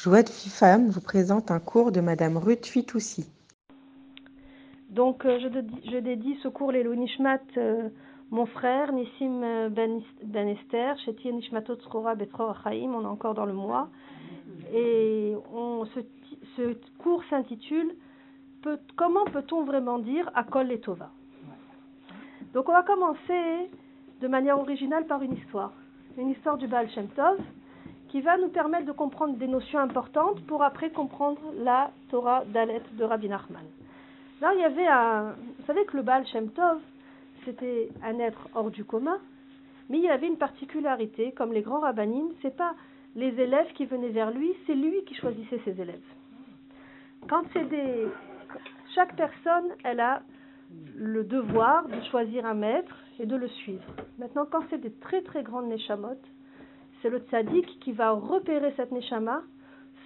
Joie de Femme vous présente un cours de Madame Ruth Fitoussi. Donc, euh, je, dédie, ce cours les Nishmat, euh, mon frère, Nissim euh, Ben, ben Esther, Shetir Nishmatot Tzrora Betror on est encore dans le mois. Et ce, cours s'intitule Comment peut-on vraiment dire Akol et Tova? Donc, on va commencer de manière originale par une histoire. Une histoire du Baal Shem Tov qui va nous permettre de comprendre des notions importantes pour après comprendre la Torah d'Alet de Rabbi Nachman. Là, il y avait un. Vous savez que le Baal Shem Tov, c'était un être hors du commun, mais il avait une particularité, comme les grands rabbinim, c'est pas les élèves qui venaient vers lui, c'est lui qui choisissait ses élèves. Quand c'est des. Chaque personne, elle a le devoir de choisir un maître et de le suivre. Maintenant, quand c'est des très très grandes neshamot, c'est le tzaddik qui va repérer cette neshama,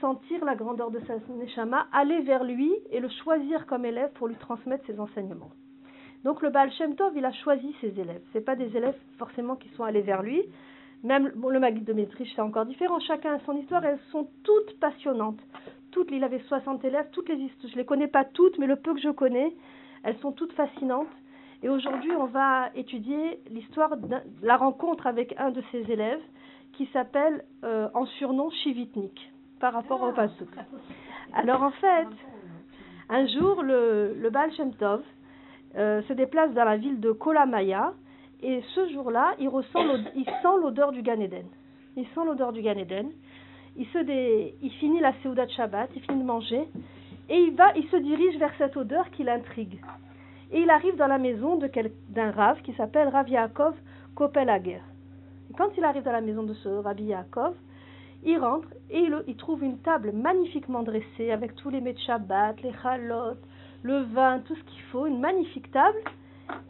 sentir la grandeur de cette neshama, aller vers lui et le choisir comme élève pour lui transmettre ses enseignements. Donc le Baal Shem Tov, il a choisi ses élèves. Ce pas des élèves forcément qui sont allés vers lui. Même le Maguide de Métriche, c'est encore différent. Chacun a son histoire. Elles sont toutes passionnantes. Toutes, il avait 60 élèves. Toutes les histoires, je les connais pas toutes, mais le peu que je connais, elles sont toutes fascinantes. Et aujourd'hui, on va étudier l'histoire de la rencontre avec un de ses élèves qui s'appelle euh, en surnom Shivitnik par rapport au Pasuk. Alors en fait, un jour, le, le Baal Shem Tov euh, se déplace dans la ville de Kolamaya et ce jour-là, il, ressent il sent l'odeur du Gan Eden. Il sent l'odeur du Gan Eden. Il, se dé, il finit la Seudat Shabbat, il finit de manger et il, va, il se dirige vers cette odeur qui l'intrigue. Et il arrive dans la maison d'un Rav qui s'appelle Rav Yaakov Kopelager quand il arrive dans la maison de ce Rabbi Yaakov, il rentre et il, trouve une table magnifiquement dressée avec tous les mets de Shabbat, les chalotes, le vin, tout ce qu'il faut, une magnifique table.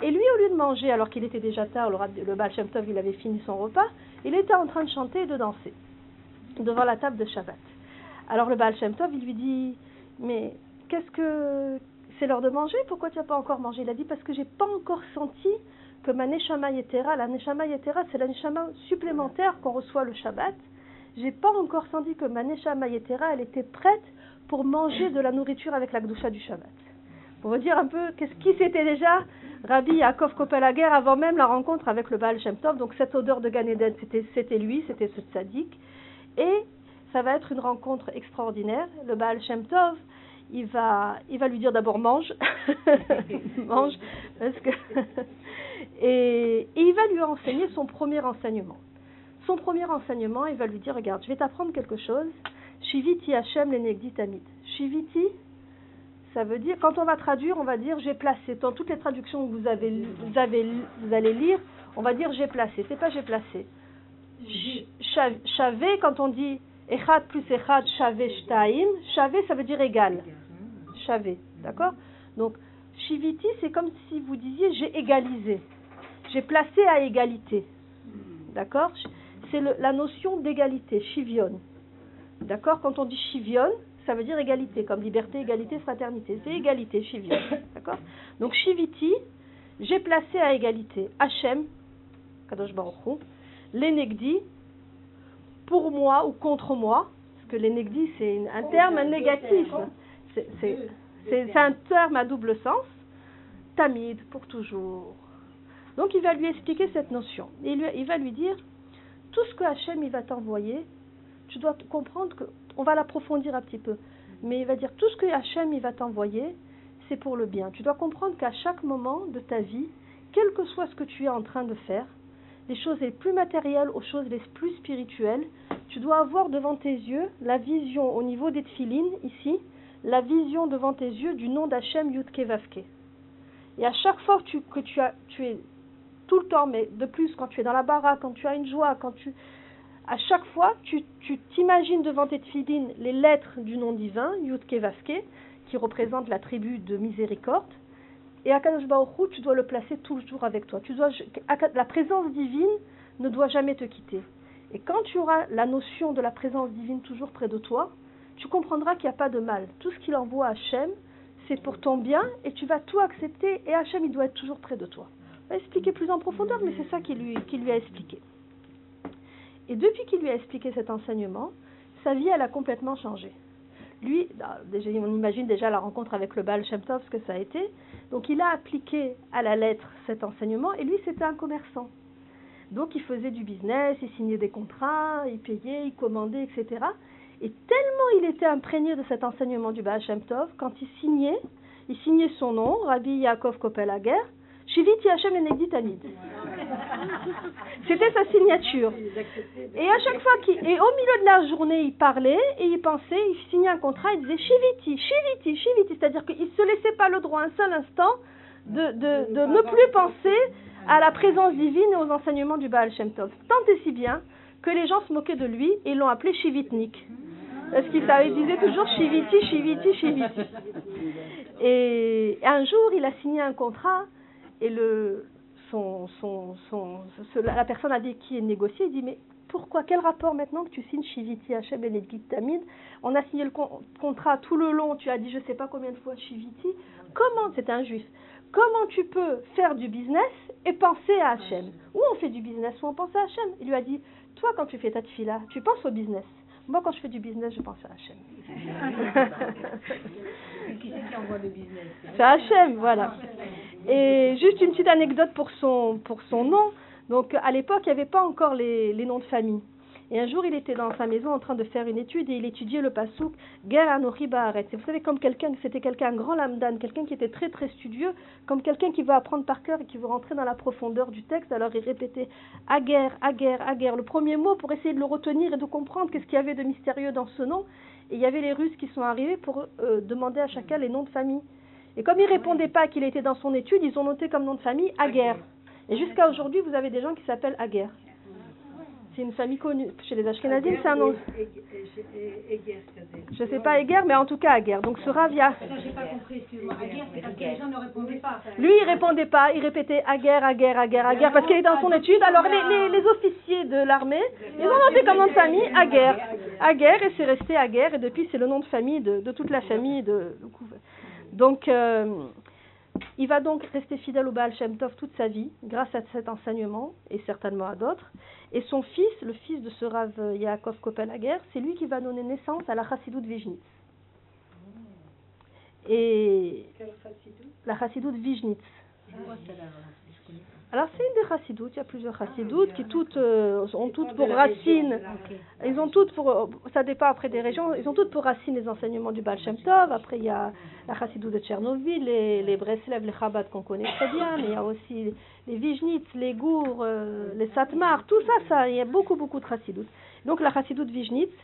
Et lui, au lieu de manger, alors qu'il était déjà tard, le, Baal Shem Tov, il avait fini son repas, il était en train de chanter et de danser devant la table de Shabbat. Alors le Baal Shem Tov, il lui dit, mais qu'est-ce que c'est l'heure de manger? Pourquoi tu n'as pas encore mangé? Il a dit, parce que j'ai pas encore senti que ma Neshama Yetera, la Neshama Yetera, c'est la Neshama supplémentaire qu'on reçoit le Shabbat. J'ai pas encore senti que ma Neshama Yetera, elle était prête pour manger de la nourriture avec la Gdusha du Shabbat. Pour vous dire un peu qu'est-ce qui c'était déjà Rabbi Yaakov Kopelager avant même la rencontre avec le Baal Shem Tov. Donc cette odeur de Gan Eden, c'était, lui, c'était ce tzaddik. Et ça va être une rencontre extraordinaire. Le Baal Shem Tov, il va, il va lui dire d'abord mange, mange, parce que et, il va lui enseigner son premier enseignement. Son premier enseignement, il va lui dire, regarde, je vais t'apprendre quelque chose. Shiviti Hashem lenegdi tamid. Shiviti, ça veut dire, quand on va traduire, on va dire j'ai placé. Dans toutes les traductions que vous, avez, vous, avez, vous allez lire, on va dire j'ai placé. C'est pas j'ai placé. Chavé, quand on dit Echad plus Echad, Chavé Shtaim, Chavé, ça veut dire égal. Chavé, d'accord? Donc, Shiviti, c'est comme si vous disiez j'ai égalisé. J'ai placé à égalité. D'accord C'est la notion d'égalité, chivion. D'accord Quand on dit chivion, ça veut dire égalité, comme liberté, égalité, fraternité. C'est égalité, chivion. D'accord Donc shiviti, j'ai placé à égalité Hachem, Kadosh Baruch l'enegdi, pour moi ou contre moi, parce que l'enegdi c'est un terme négatif. C'est un terme à double sens. Tamid, pour toujours. Donc il va lui expliquer cette notion. Et il va lui dire, tout ce que Hachem va t'envoyer, tu dois comprendre que, on va l'approfondir un petit peu, mais il va dire, tout ce que Hachem va t'envoyer, c'est pour le bien. Tu dois comprendre qu'à chaque moment de ta vie, quel que soit ce que tu es en train de faire, les choses les plus matérielles aux choses les plus spirituelles, tu dois avoir devant tes yeux la vision au niveau des tfilines, ici, la vision devant tes yeux du nom d'Hachem Yudke Vavke. Et à chaque fois que tu, as, tu es tout le temps, mais de plus quand tu es dans la baraque, quand tu as une joie, quand tu... À chaque fois, tu t'imagines devant tes tfilines les lettres du nom divin, Yudke Vaske, qui représente la tribu de miséricorde. Et à Kadosh tu dois le placer toujours avec toi. Tu dois, la présence divine ne doit jamais te quitter. Et quand tu auras la notion de la présence divine toujours près de toi, tu comprendras qu'il n'y a pas de mal. Tout ce qu'il envoie à Hachem, c'est pour ton bien et tu vas tout accepter et Hachem, il doit être toujours près de toi expliquer plus en profondeur, mais c'est ça qu'il lui, lui a expliqué. Et depuis qu'il lui a expliqué cet enseignement, sa vie, elle a complètement changé. Lui, bah, on imagine déjà la rencontre avec le Baal Shem Tov, ce que ça a été. Donc il a appliqué à la lettre cet enseignement, et lui, c'était un commerçant. Donc il faisait du business, il signait des contrats, il payait, il commandait, etc. Et tellement il était imprégné de cet enseignement du Baal Shem Tov, quand il signait, il signait son nom, Rabbi Yaakov Kopelager, Shiviti Hashem Enegdi Tamid. C'était sa signature. Et à chaque fois et au milieu de la journée, il parlait et il pensait, il signait un contrat, il disait Shiviti, Shiviti, Shiviti, c'est-à-dire qu'il ne se laissait pas le droit un seul instant de ne plus penser à la présence divine et aux enseignements du Baal Shem Tov. Tant et si bien que les gens se moquaient de lui et l'ont appelé Shivitnik. Parce qu'il disait toujours Shiviti, Shiviti, Shiviti. Et un jour, il a signé un contrat et le, la personne avec qui il négocié, il dit Mais pourquoi Quel rapport maintenant que tu signes Shiviti Hachem et Tamid On a signé le contrat tout le long, tu as dit je ne sais pas combien de fois Shiviti. Comment C'est un juif. Comment tu peux faire du business et penser à Hachem Ou on fait du business? Ou on pense à Hachem Il lui a dit Toi, quand tu fais ta tefila, tu penses au business. Moi, quand je fais du business, je pense à Hachem. c'est Hachem, voilà. Et juste une petite anecdote pour son, pour son nom. Donc, à l'époque, il n'y avait pas encore les, les, noms de famille. Et un jour, il était dans sa maison en train de faire une étude et il étudiait le pasouk Ger Anori Baaret. Vous savez, comme quelqu'un, c'était quelqu'un, un grand lamdan, quelqu'un qui était très très studieux, comme quelqu'un qui veut apprendre par cœur et qui veut rentrer dans la profondeur du texte. Alors il répétait Aguer, Aguer, Aguer, le premier mot pour essayer de le retenir et de comprendre qu'est-ce qu'il y avait de mystérieux dans ce nom. Et il y avait les Russes qui sont arrivés pour euh, demander à chacun les noms de famille. Et comme il répondait pas qu'il était dans son étude, ils ont noté comme nom de famille Aguer. Et jusqu'à aujourd'hui, vous avez des gens qui s'appellent Aguer. C'est une famille connue. Chez les Ashkenazim, c'est un nom. Je ne sais pas Eger, mais en tout cas Aguer. Donc ce Ravia. Je n'ai pas compris, excuse-moi. Aguer, c'est parce que les gens ne répondaient pas. Lui, il répondait pas. Il répétait Aguer, Aguer, Aguer, Aguer, parce qu'il est dans son étude. Alors les, les, les officiers de l'armée, ils ont noté comme nom de famille Aguer. Aguer, et c'est resté Aguer. Et depuis, c'est le nom de famille de, de toute la famille de. Donc. Euh, il va donc rester fidèle au Baal Shem Tov toute sa vie, grâce à cet enseignement, et certainement à d'autres. Et son fils, le fils de ce Rav Yaakov Kopelager, c'est lui qui va donner naissance à la Chassidoute Vijnitz. Et la Chassidoute Vijnitz. Alors c'est une des chassidoutes, il y a plusieurs chassidoutes qui toutes euh, ont toutes pour racine, ils ont toutes pour, ça dépend après des régions, ils ont toutes pour racine les enseignements du Baal Shem Tov, après il y a la chassidoute de Tchernobyl, les, les Breslev, les Chabad qu'on connaît très bien, mais il y a aussi les Vijnitz, les Gour, euh, les Satmar, tout ça, ça, il y a beaucoup beaucoup de chassidoutes. Donc la chassidoute Vijnitz,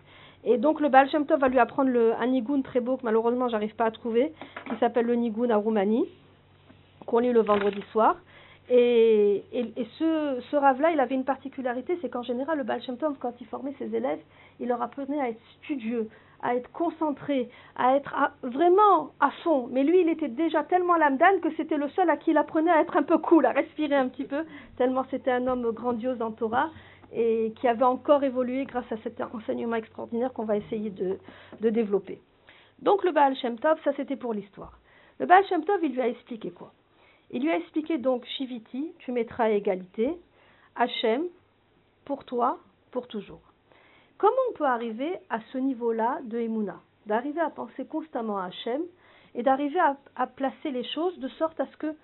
et donc le Baal Shem Tov va lui apprendre le, un nigoun très beau que malheureusement j'arrive pas à trouver, qui s'appelle le nigoun à Roumanie, qu'on lit le vendredi soir. Et, ce, ce rave-là, il avait une particularité, c'est qu'en général, le Baal Shem Tov, quand il formait ses élèves, il leur apprenait à être studieux, à être concentré, à être vraiment à fond. Mais lui, il était déjà tellement l'âme que c'était le seul à qui il apprenait à être un peu cool, à respirer un petit peu, tellement c'était un homme grandiose en Torah et qui avait encore évolué grâce à cet enseignement extraordinaire qu'on va essayer de, de développer. Donc le Baal Shem Tov, ça c'était pour l'histoire. Le Baal Shem Tov, il lui a expliqué quoi? Il lui a expliqué donc Shiviti, tu mettras à égalité, Hachem, pour toi, pour toujours. Comment on peut arriver à ce niveau-là de Emouna? D'arriver à penser constamment à Hachem et d'arriver à, placer les choses de sorte à ce que,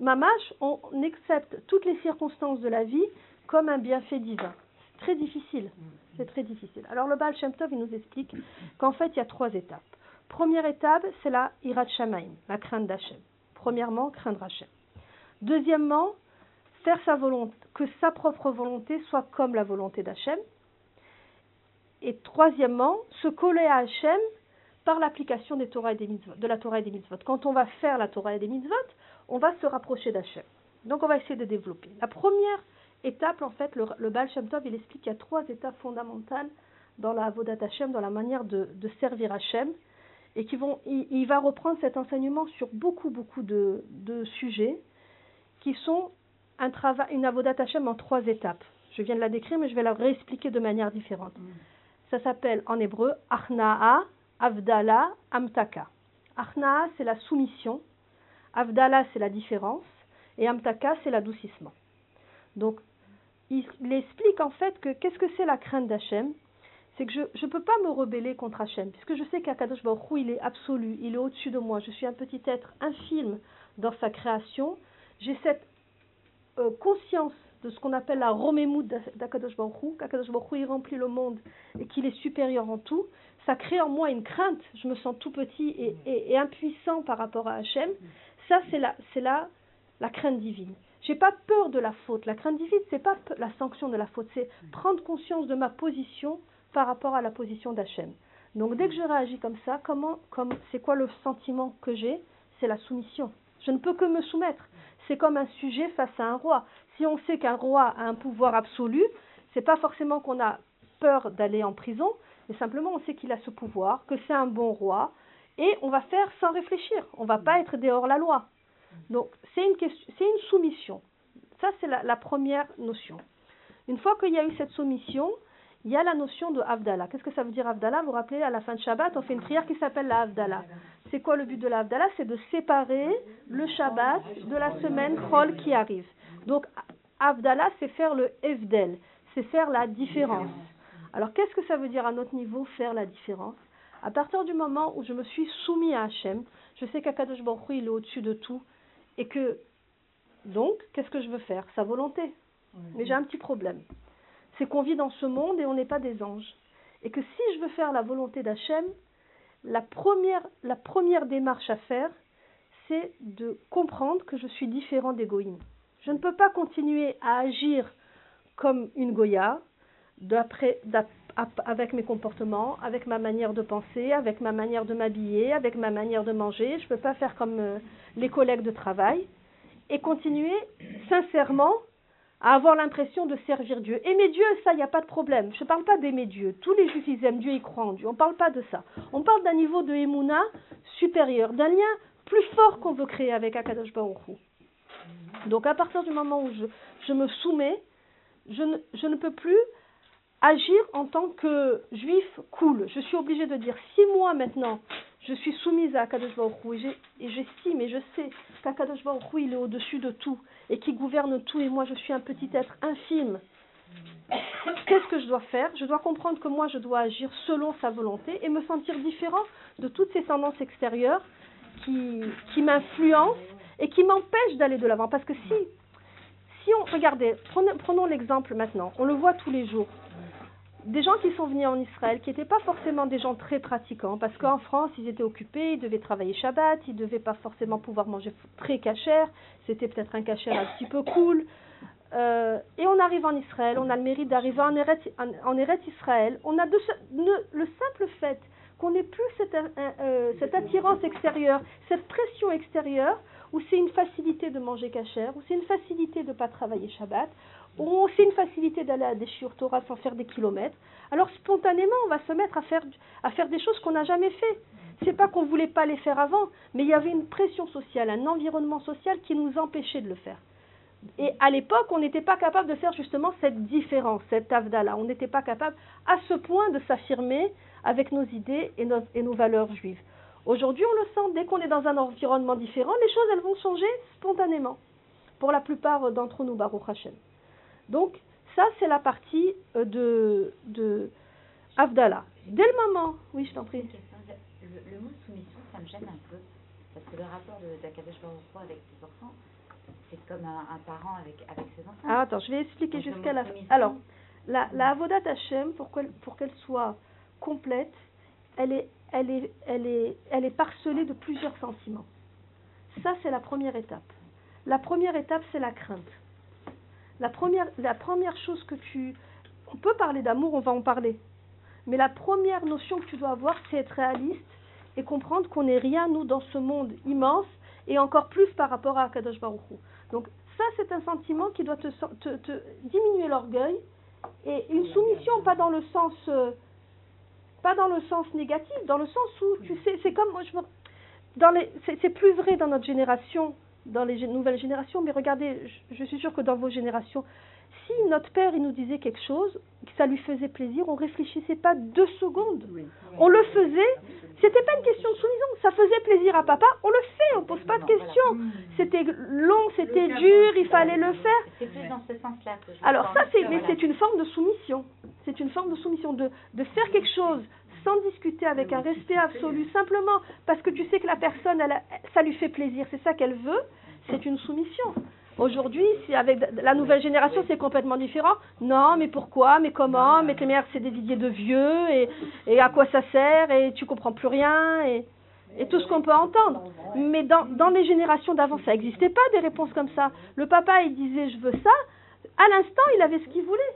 mamash, on accepte toutes les circonstances de la vie comme un bienfait divin. C'est très difficile. C'est très difficile. Alors le Baal Shem Tov, il nous explique qu'en fait, il y a trois étapes. Première étape, c'est la Irat Shamaim, la crainte d'Hachem. Premièrement, craindre Hachem. Deuxièmement, faire sa volonté, que sa propre volonté soit comme la volonté d'Hachem. Et troisièmement, se coller à Hachem par l'application des Torah et des mitzvot, de la Torah et des mitzvot. Quand on va faire la Torah et des mitzvot, on va se rapprocher d'Hachem. Donc on va essayer de développer. La première étape, en fait, le, le Baal Shem Tov, il explique qu'il y a trois étapes fondamentales dans la Avodat Hachem, dans la manière de, de servir Hachem et qui vont, il, va reprendre cet enseignement sur beaucoup, beaucoup de, sujets qui sont un travail, une avodat Hashem en trois étapes. Je viens de la décrire, mais je vais la réexpliquer de manière différente. Mm. Ça s'appelle en hébreu Achnaa, Avdala, Amtaka. Achnaa, c'est la soumission. Avdala, c'est la différence. Et Amtaka, c'est l'adoucissement. Donc, il, il, explique en fait que qu'est-ce que c'est la crainte d'Hachem? C'est que je ne peux pas me rebeller contre Hachem, puisque je sais qu'Akadosh Baruch il est absolu, il est au-dessus de moi, je suis un petit être infime dans sa création, j'ai cette euh, conscience de ce qu'on appelle la romémoud d'Akadosh Baruch Hu, qu'Akadosh Baruch il remplit le monde et qu'il est supérieur en tout, ça crée en moi une crainte, je me sens tout petit et, et, impuissant par rapport à Hachem, ça c'est la, la, la crainte divine. J'ai pas peur de la faute. La crainte divine, c'est pas la sanction de la faute, c'est prendre conscience de ma position par rapport à la position d'Hachem. Donc dès que je réagis comme ça, comment, comme, c'est quoi le sentiment que j'ai? C'est la soumission. Je ne peux que me soumettre. C'est comme un sujet face à un roi. Si on sait qu'un roi a un pouvoir absolu, c'est pas forcément qu'on a peur d'aller en prison, mais simplement on sait qu'il a ce pouvoir, que c'est un bon roi, et on va faire sans réfléchir. On va pas être dehors la loi. Donc c'est une, soumission. Ça c'est la première notion. Une fois qu'il y a eu cette soumission, il y a la notion de Havdalah. Qu'est-ce que ça veut dire Havdalah? Vous vous rappelez, à la fin de Shabbat, on fait une prière qui s'appelle la Havdalah. C'est quoi le but de la Havdalah? C'est de séparer le Shabbat de la semaine Chol qui arrive. Donc, Havdalah, c'est faire le Evdel, c'est faire la différence. Alors, qu'est-ce que ça veut dire à notre niveau, faire la différence? À partir du moment où je me suis soumis à Hachem, je sais qu'Akadosh Baruch il est au-dessus de tout, et que, donc, qu'est-ce que je veux faire? Sa volonté. Mais j'ai un petit problème c'est qu'on vit dans ce monde et on n'est pas des anges. Et que si je veux faire la volonté d'Hachem, la première, démarche à faire, c'est de comprendre que je suis différent des. Je ne peux pas continuer à agir comme une Goya, avec mes comportements, avec ma manière de penser, avec ma manière de m'habiller, avec ma manière de manger. Je ne peux pas faire comme euh, les collègues de travail et continuer sincèrement à avoir l'impression de servir Dieu. Aimer Dieu, ça, il n'y a pas de problème. Je ne parle pas d'aimer Dieu. Tous les juifs, ils aiment Dieu, ils croient en Dieu. On ne parle pas de ça. On parle d'un niveau de Emouna supérieur, d'un lien plus fort qu'on veut créer avec Akadosh Baruch. Donc à partir du moment où je, me soumets, je ne, peux plus agir en tant que juif cool. Je suis obligée de dire, si moi maintenant, je suis soumise à Akadosh Baruch et j'estime et je sais qu'Akadosh Baruch Hu, il est au-dessus de tout, et qui gouverne tout, et moi je suis un petit être infime. Qu'est-ce que je dois faire? Je dois comprendre que moi je dois agir selon sa volonté et me sentir différent de toutes ces tendances extérieures qui, qui m'influencent et qui m'empêchent d'aller de l'avant. Parce que si, on, regardez, prenons l'exemple maintenant, on le voit tous les jours des gens qui sont venus en Israël, qui n'étaient pas forcément des gens très pratiquants, parce qu'en France, ils étaient occupés, ils devaient travailler Shabbat, ils ne devaient pas forcément pouvoir manger très cachère, c'était peut-être un cachère un petit peu cool. Euh, et on arrive en Israël, on a le mérite d'arriver en Eretz, Israël. On a le simple fait qu'on n'ait plus cette, euh, cette attirance extérieure, cette pression extérieure, où c'est une facilité de manger cachère, où c'est une facilité de ne pas travailler Shabbat, où c'est une facilité d'aller à des Torah sans faire des kilomètres. Alors spontanément, on va se mettre à faire, à faire des choses qu'on n'a jamais fait. C'est pas qu'on voulait pas les faire avant, mais il y avait une pression sociale, un environnement social qui nous empêchait de le faire. Et à l'époque, on n'était pas capable de faire justement cette différence, cette avdala. On n'était pas capable à ce point de s'affirmer avec nos idées et nos, et nos valeurs juives. Aujourd'hui, on le sent, dès qu'on est dans un environnement différent, les choses, elles vont changer spontanément. Pour la plupart d'entre nous, Baruch Hashem. Donc, ça, c'est la partie euh, de, de Avdallah. Dès le moment, oui, je t'en prie. Le, le, mot soumission, ça me gêne un peu. Parce que le rapport d'Akadosh Baruch avec ses enfants, c'est comme un, un, parent avec, avec ses enfants. Ah, attends, je vais expliquer jusqu'à la fin. Alors, la, la Avodat Hashem, pour qu'elle, qu'elle soit complète, elle est, elle, est, elle, est, elle est parcelée de plusieurs sentiments. Ça, c'est la première étape. La première étape, c'est la crainte. La première, la première chose que tu... On peut parler d'amour, on va en parler. Mais la première notion que tu dois avoir, c'est être réaliste et comprendre qu'on n'est rien, nous, dans ce monde immense, et encore plus par rapport à Kadosh Baruch Hu. Donc ça, c'est un sentiment qui doit te, diminuer l'orgueil, et une soumission, pas dans le sens... Euh, pas dans le sens négatif, dans le sens où, tu sais, c'est comme... C'est, c'est plus vrai dans notre génération dans les nouvelles générations, mais regardez, je, je, suis sûre que dans vos générations, si notre père il nous disait quelque chose, que ça lui faisait plaisir, on réfléchissait pas deux secondes. Oui. On le faisait, c'était pas une question de soumission, ça faisait plaisir à papa, on le fait, on pose pas de questions. C'était long, c'était dur, il fallait le faire. C'est plus dans ce sens-là Alors ça, c'est, mais c'est une forme de soumission. C'est c'est une forme de soumission, de, de faire quelque chose sans discuter avec un respect absolu, simplement parce que tu sais que la personne, elle, a- ça lui fait plaisir, c'est ça qu'elle veut, c'est une soumission. Aujourd'hui, si avec la nouvelle génération, c'est complètement différent. Non, mais pourquoi Mais comment Mais tes mères, c'est des vidiers de vieux, et, et à quoi ça sert Et tu comprends plus rien, et, et tout ce qu'on peut entendre. Mais dans, dans les générations d'avant, ça n'existait pas des réponses comme ça. Le papa, il disait je veux ça. À l'instant, il avait ce qu'il voulait.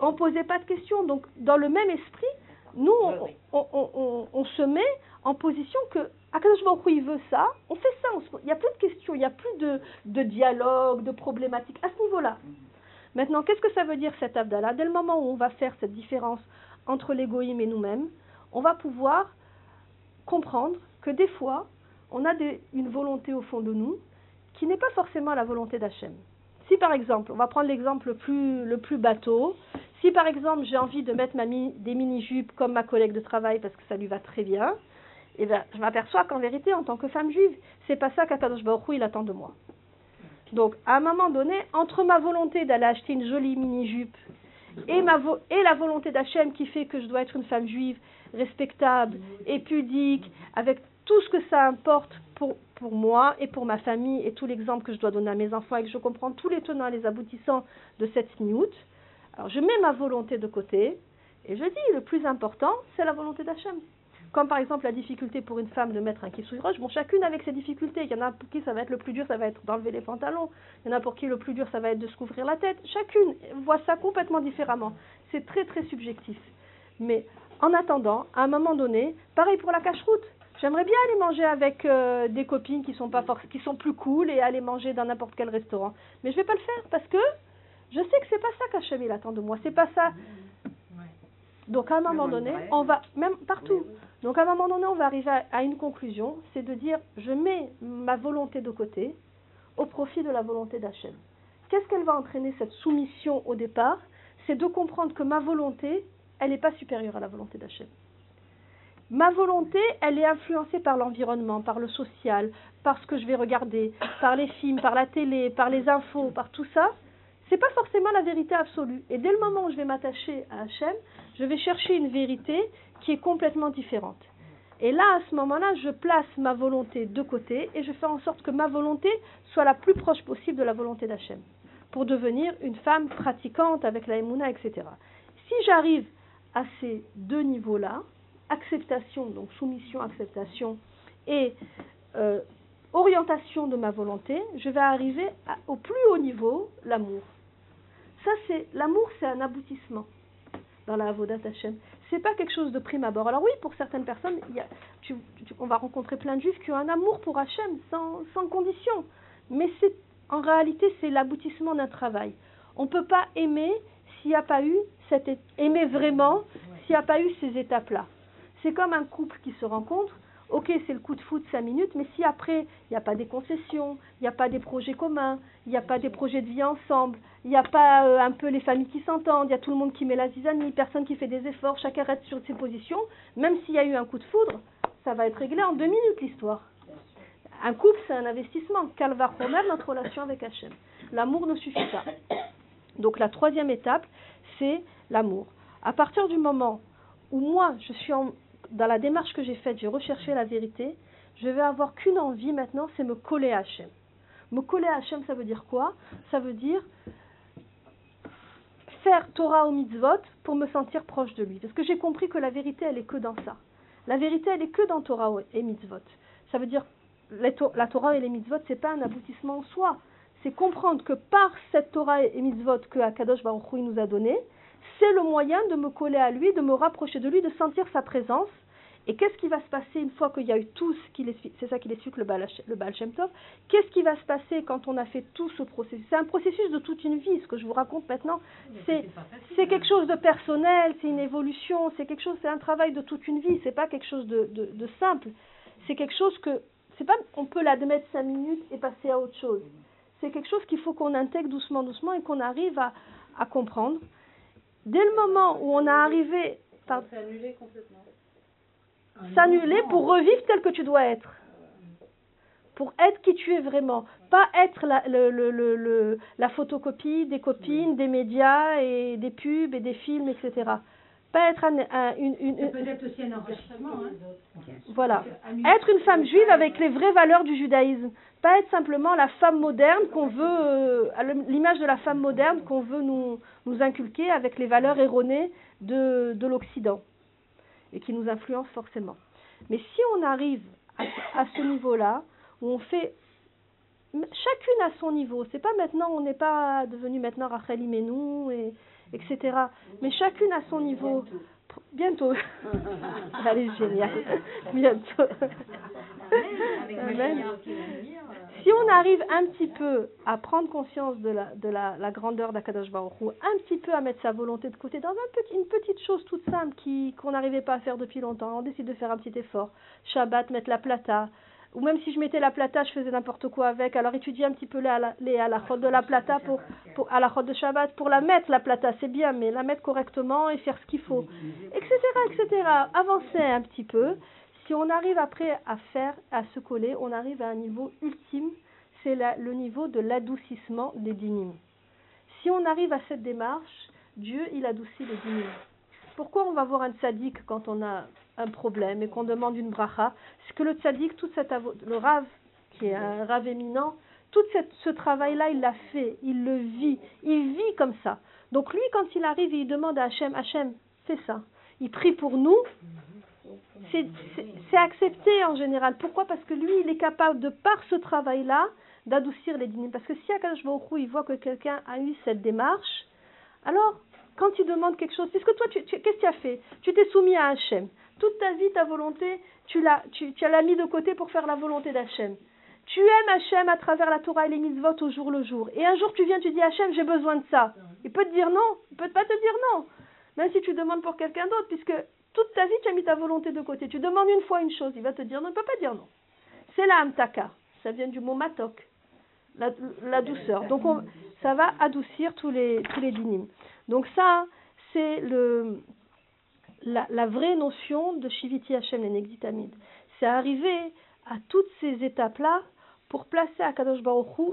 On posait pas de questions. Donc, dans le même esprit, nous, on, on, on, on- on se met en position que Akadosh Baruch Hu, il veut ça, on fait ça. Il n'y a plus de questions, il n'y a plus de, de dialogue, de problématiques à ce niveau-là. Maintenant, qu'est-ce que ça veut dire cet Abdallah? Dès le moment où on va faire cette différence entre l'égoïme et nous-mêmes, on va pouvoir comprendre que des fois, on a des- une volonté au fond de nous qui n'est pas forcément la volonté d'Hachem. Si par exemple, on va prendre l'exemple le plus, bateau, si par exemple j'ai envie de mettre des mini-jupes comme ma collègue de travail parce que ça lui va très bien, eh ben, je m'aperçois qu'en vérité, en tant que femme juive, c'est pas ça qu'Akadosh Baruch il attend de moi. Donc, à un moment donné, entre ma volonté d'aller acheter une jolie mini-jupe et, et la volonté d'Hachem qui fait que je dois être une femme juive respectable et pudique, avec tout ce que ça importe pour, pour moi et pour ma famille et tout l'exemple que je dois donner à mes enfants et que je comprends tous les tenants et les aboutissants de cette sniout, alors je mets ma volonté de côté et je dis le plus important, c'est la volonté d'Hachem. Comme par exemple la difficulté pour une femme de mettre un kissouille roche, bon, chacune avec ses difficultés. Il y en a pour qui ça va être le plus dur, ça va être d'enlever les pantalons. Il y en a pour qui le plus dur, ça va être de se couvrir la tête. Chacune voit ça complètement différemment. C'est très très subjectif. Mais en attendant, à un moment donné, pareil pour la cache-route. J'aimerais bien aller manger avec euh, des copines qui sont pas qui sont plus cool et aller manger dans n'importe quel restaurant. Mais je vais pas le faire parce que je sais que c'est pas ça qu'Hachem il attend de moi. C'est pas ça. Donc à un moment donné, on va même partout. Donc à un moment donné, on va arriver à, à une conclusion, c'est de dire je mets ma volonté de côté au profit de la volonté d'Hachem. Qu'est-ce qu'elle va entraîner cette soumission au départ? C'est de comprendre que ma volonté, elle n'est pas supérieure à la volonté d'Hachem. Ma volonté, elle est influencée par l'environnement, par le social, par ce que je vais regarder, par les films, par la télé, par les infos, par tout ça. C'est pas forcément la vérité absolue. Et dès le moment où je vais m'attacher à Hachem, je vais chercher une vérité qui est complètement différente. Et là, à ce moment-là, je place ma volonté de côté et je fais en sorte que ma volonté soit la plus proche possible de la volonté d'Hachem, pour devenir une femme pratiquante avec la Emouna, etc. Si j'arrive à ces deux niveaux-là, acceptation, donc soumission, acceptation, et euh, orientation de ma volonté, je vais arriver au plus haut niveau, l'amour. Ça, c'est l'amour, c'est un aboutissement dans la Avodat Hashem. C'est pas quelque chose de prime abord. Alors oui, pour certaines personnes, on va rencontrer plein de juifs qui ont un amour pour Hachem sans, sans condition. Mais c'est, en réalité, c'est l'aboutissement d'un travail. On ne peut pas aimer s'il n'y a pas eu cette aimer vraiment s'il n'y a pas eu ces étapes-là. C'est comme un couple qui se rencontre. Ok, c'est le coup de foot 5 minutes, mais si après, il n'y a pas des concessions, il n'y a pas des projets communs, il n'y a pas des projets de vie ensemble, il n'y a pas euh, un peu les familles qui s'entendent, il y a tout le monde qui met la zizanie, personne qui fait des efforts, chacun reste sur ses positions, même s'il y a eu un coup de foudre, ça va être réglé en deux minutes l'histoire. Un couple, c'est un investissement. Calvar Homer, notre relation avec Hachem. L'amour ne suffit pas. Donc la troisième étape, c'est l'amour. À partir du moment où moi, je suis en- dans la démarche que j'ai faite, j'ai recherché la vérité, je vais avoir qu'une envie maintenant, c'est me coller à Hachem. Me coller à Hachem, ça veut dire quoi? Ça veut dire faire Torah au mitzvot pour me sentir proche de lui. Parce que j'ai compris que la vérité, elle est que dans ça. La vérité, elle est que dans Torah et mitzvot. Ça veut dire la Torah et les mitzvot, c'est pas un aboutissement en soi. C'est comprendre que par cette Torah et mitzvot que Akadosh Baruch Hu nous a donné, c'est le moyen de me coller à lui, de me rapprocher de lui, de sentir sa présence. Et qu'est-ce qui va se passer une fois qu'il y a eu tout ce qu'il explique C'est ça qu'il explique le Baal, Hash- le Baal Shem Tov? Qu'est-ce qui va se passer quand on a fait tout ce processus? C'est un processus de toute une vie. Ce que je vous raconte maintenant, c'est c'est quelque chose de personnel, c'est une évolution, c'est quelque chose, c'est un travail de toute une vie. C'est pas quelque chose de, de, de simple. C'est quelque chose que c'est pas, on peut l'admettre cinq minutes et passer à autre chose. C'est quelque chose qu'il faut qu'on intègre doucement, doucement et qu'on arrive à, à comprendre. Dès le moment où on a arrivé, par- s'annuler pour revivre tel que tu dois être. pour être qui tu es vraiment, pas être la, le, le, le, la photocopie des copines, des médias et des pubs et des films, etc. Pas être un, un, une, une, Ça peut être aussi un enregistrement. Hein. voilà, être une femme juive avec les vraies valeurs du judaïsme, pas être simplement la femme moderne qu'on veut, euh, l'image de la femme moderne qu'on veut nous, nous inculquer avec les valeurs erronées de, de l'Occident et qui nous influencent forcément. Mais si on arrive à, à ce niveau-là, où on fait chacune à son niveau, c'est pas maintenant, on n'est pas devenu maintenant Rachel Imenou, et etc. Mais chacune à son niveau. Bientôt. Allez, génial. Bientôt. Amen. Si on arrive un petit peu à prendre conscience de la, de la, la grandeur d'Akadosh Baruch Hu, un petit peu à mettre sa volonté de côté dans un petit, une petite chose toute simple qui qu'on n'arrivait pas à faire depuis longtemps, on décide de faire un petit effort. Shabbat, mettre la plata, ou même si je mettais la plata, je faisais n'importe quoi avec. Alors étudier un petit peu les halachot de la plata pour, pour à la de Shabbat pour la mettre la plata, c'est bien, mais la mettre correctement et faire ce qu'il faut, etc., etc. Avancer un petit peu. Si on arrive après à faire, à se coller, on arrive à un niveau ultime, c'est le niveau de l'adoucissement des dynimes. Si on arrive à cette démarche, Dieu, il adoucit les dynimes. Pourquoi on va voir un tzaddik quand on a un problème et qu'on demande une bracha C'est que le tzaddik, tout cet le rave, qui est un rave éminent, tout ce travail-là, il l'a fait, il le vit, il vit comme ça. Donc lui, quand il arrive, il demande à Hachem, Hachem, c'est ça. Il prie pour nous. C'est accepté en général. Pourquoi? Parce que lui, il est capable, de par ce travail-là, d'adoucir les dîners. Parce que si Akadosh Baruch il voit que quelqu'un a eu cette démarche, alors quand tu demandes quelque chose, puisque toi, tu, tu, qu'est-ce que tu as fait? Tu t'es soumis à Hachem. Toute ta vie, ta volonté, tu l'as, tu, l'as mis de côté pour faire la volonté d'Hachem. Tu aimes Hachem à travers la Torah et les mitzvot au jour le jour. Et un jour, tu viens, tu dis Hachem, j'ai besoin de ça. Il peut te dire non. Il peut pas te dire non. Même si tu demandes pour quelqu'un d'autre, puisque toute ta vie, tu as mis ta volonté de côté. Tu demandes une fois une chose, il va te dire non, il ne peut pas dire non. C'est la amtaka. Ça vient du mot matok. La, douceur. Donc, on, ça va adoucir tous les, tous les dynimes. Donc ça, c'est le, la, vraie notion de Shiviti Hashem, les. C'est arriver à toutes ces étapes-là pour placer Akadosh Baruch Hu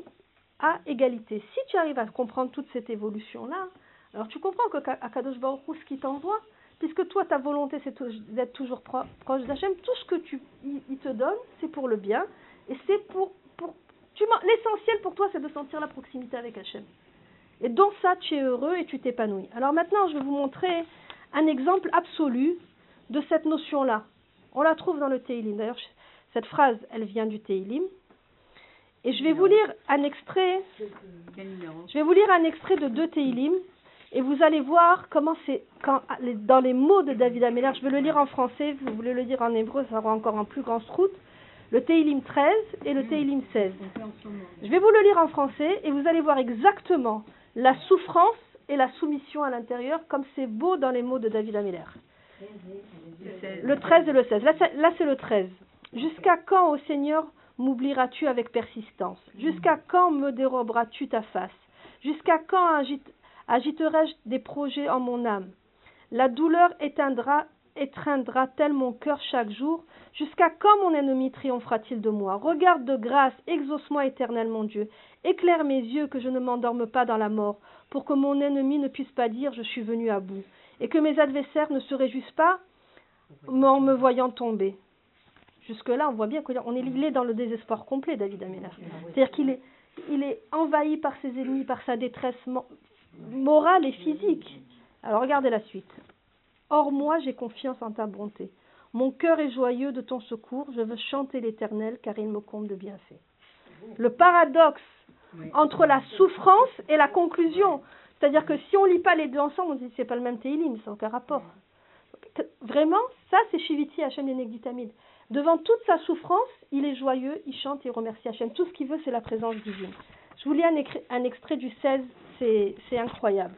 à égalité. Si tu arrives à comprendre toute cette évolution-là, alors tu comprends que Akadosh Baruch Hu, ce qui t'envoie, puisque toi, ta volonté, c'est d'être toujours pro proche d'Hachem, tout ce que tu il te donne, c'est pour le bien, et c'est pour... pour L'essentiel pour toi, c'est de sentir la proximité avec Hachem. Et dans ça, tu es heureux et tu t'épanouis. Alors maintenant, je vais vous montrer un exemple absolu de cette notion-là. On la trouve dans le Teilim. D'ailleurs, cette phrase, elle vient du Teilim. Et je vais vous lire un extrait. Je vais vous lire un extrait de deux Teilim. Et vous allez voir comment c'est dans les mots de David Ameller. Je vais le lire en français. Vous voulez le lire en hébreu, ça aura encore un plus grand sroute. Le Teilim 13 et le Teilim 16. Je vais vous le lire en français et vous allez voir exactement la souffrance et la soumission à l'intérieur, comme c'est beau dans les mots de David Ameller. Le 13 et le 16. Là, c'est le 13. Jusqu'à quand, ô Seigneur, m'oublieras-tu avec persistance? Jusqu'à quand me déroberas-tu ta face? Jusqu'à quand agite, agiterai-je des projets en mon âme? La douleur éteindra, étreindra-t-elle mon cœur chaque jour? Jusqu'à quand mon ennemi triomphera-t-il de moi? Regarde de grâce, exauce-moi éternel mon Dieu. Éclaire mes yeux que je ne m'endorme pas dans la mort, pour que mon ennemi ne puisse pas dire je suis venu à bout, et que mes adversaires ne se réjouissent pas en me voyant tomber. Jusque-là, on voit bien qu'il est, dans le désespoir complet, David Améler. C'est-à-dire qu'il est, il est envahi par ses ennemis, par sa détresse morale et physique. Alors regardez la suite. Or moi, j'ai confiance en ta bonté. Mon cœur est joyeux de ton secours, je veux chanter l'Éternel car il me comble de bienfaits. Le paradoxe entre la souffrance et la conclusion. C'est-à-dire que si on lit pas les deux ensemble, on dit c'est pas le même Teilim, c'est aucun rapport. Vraiment, ça c'est Shiviti Hachem Yenegditamid. Devant toute sa souffrance, il est joyeux, il chante, il remercie Hachem. Tout ce qu'il veut, c'est la présence divine. Je vous lis un, un extrait du 16, c'est incroyable.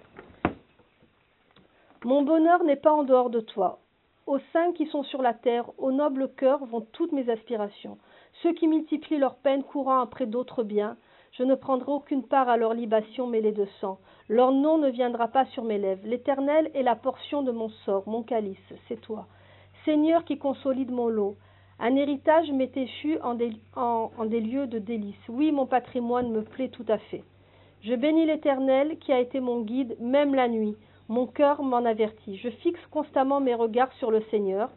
Mon bonheur n'est pas en dehors de toi. Aux saints qui sont sur la terre, au noble cœur vont toutes mes aspirations. Ceux qui multiplient leurs peines courant après d'autres biens, je ne prendrai aucune part à leur libation mêlée de sang. Leur nom ne viendra pas sur mes lèvres. L'Éternel est la portion de mon sort, mon calice, c'est toi. Seigneur qui consolide mon lot. Un héritage m'est échu en des, en- en des lieux de délices. Oui, mon patrimoine me plaît tout à fait. Je bénis l'Éternel qui a été mon guide, même la nuit. Mon cœur m'en avertit. Je fixe constamment mes regards sur le Seigneur.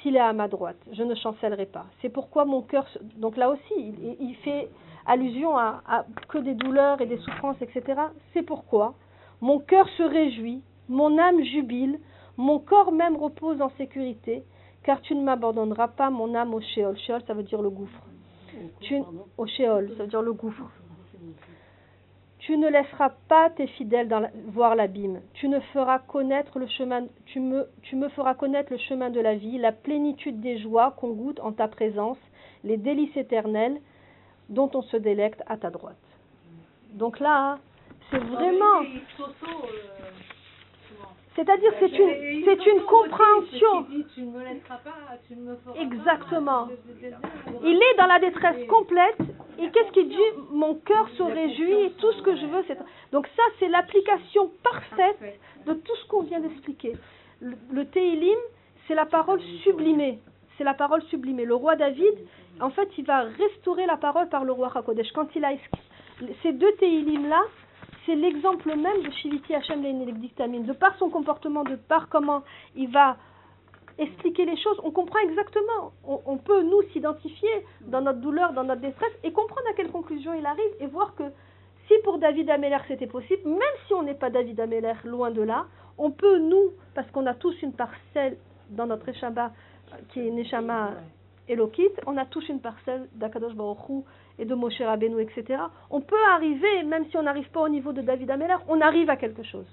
S'il est à ma droite, je ne chancellerai pas. C'est pourquoi mon cœur. Donc là aussi, il, il fait allusion à, à que des douleurs et des souffrances, etc. C'est pourquoi mon cœur se réjouit, mon âme jubile, mon corps même repose en sécurité, car tu ne m'abandonneras pas mon âme au Sheol. Sheol, ça veut dire le gouffre. Tu, au Sheol, ça veut dire le gouffre. Tu ne laisseras pas tes fidèles dans la- voir l'abîme. Tu ne feras connaître le chemin. Tu me, tu me feras connaître le chemin de la vie, la plénitude des joies qu'on goûte en ta présence, les délices éternelles dont on se délecte à ta droite. Donc là, c'est vraiment. C'est-à-dire, c'est une, c'est une compréhension. Exactement. Il est dans la détresse complète. Et qu'est-ce qu'il dit Mon cœur se réjouit et tout ce que je veux, c'est. Donc, ça, c'est l'application parfaite de tout ce qu'on vient d'expliquer. Le, le Téhilim, c'est la parole sublimée. C'est la parole sublimée. Le roi David, en fait, il va restaurer la parole par le roi Hakodesh. Quand il a écrit- ces deux Téhilim-là, c'est l'exemple même de Shiviti Hashem Dictamine. De par son comportement, de par comment il va expliquer les choses, on comprend exactement. On, peut, nous, s'identifier dans notre douleur, dans notre détresse, et comprendre à quelle conclusion il arrive, et voir que si pour David Ameller c'était possible, même si on n'est pas David Ameller, loin de là, on peut, nous, parce qu'on a tous une parcelle dans notre Eshama, euh, qui est une Eshama Elokit, on a tous une parcelle d'Akadosh Baruch Hu et de Moshe Rabbeinu, etc. On peut arriver, même si on n'arrive pas au niveau de David Ameller, on arrive à quelque chose.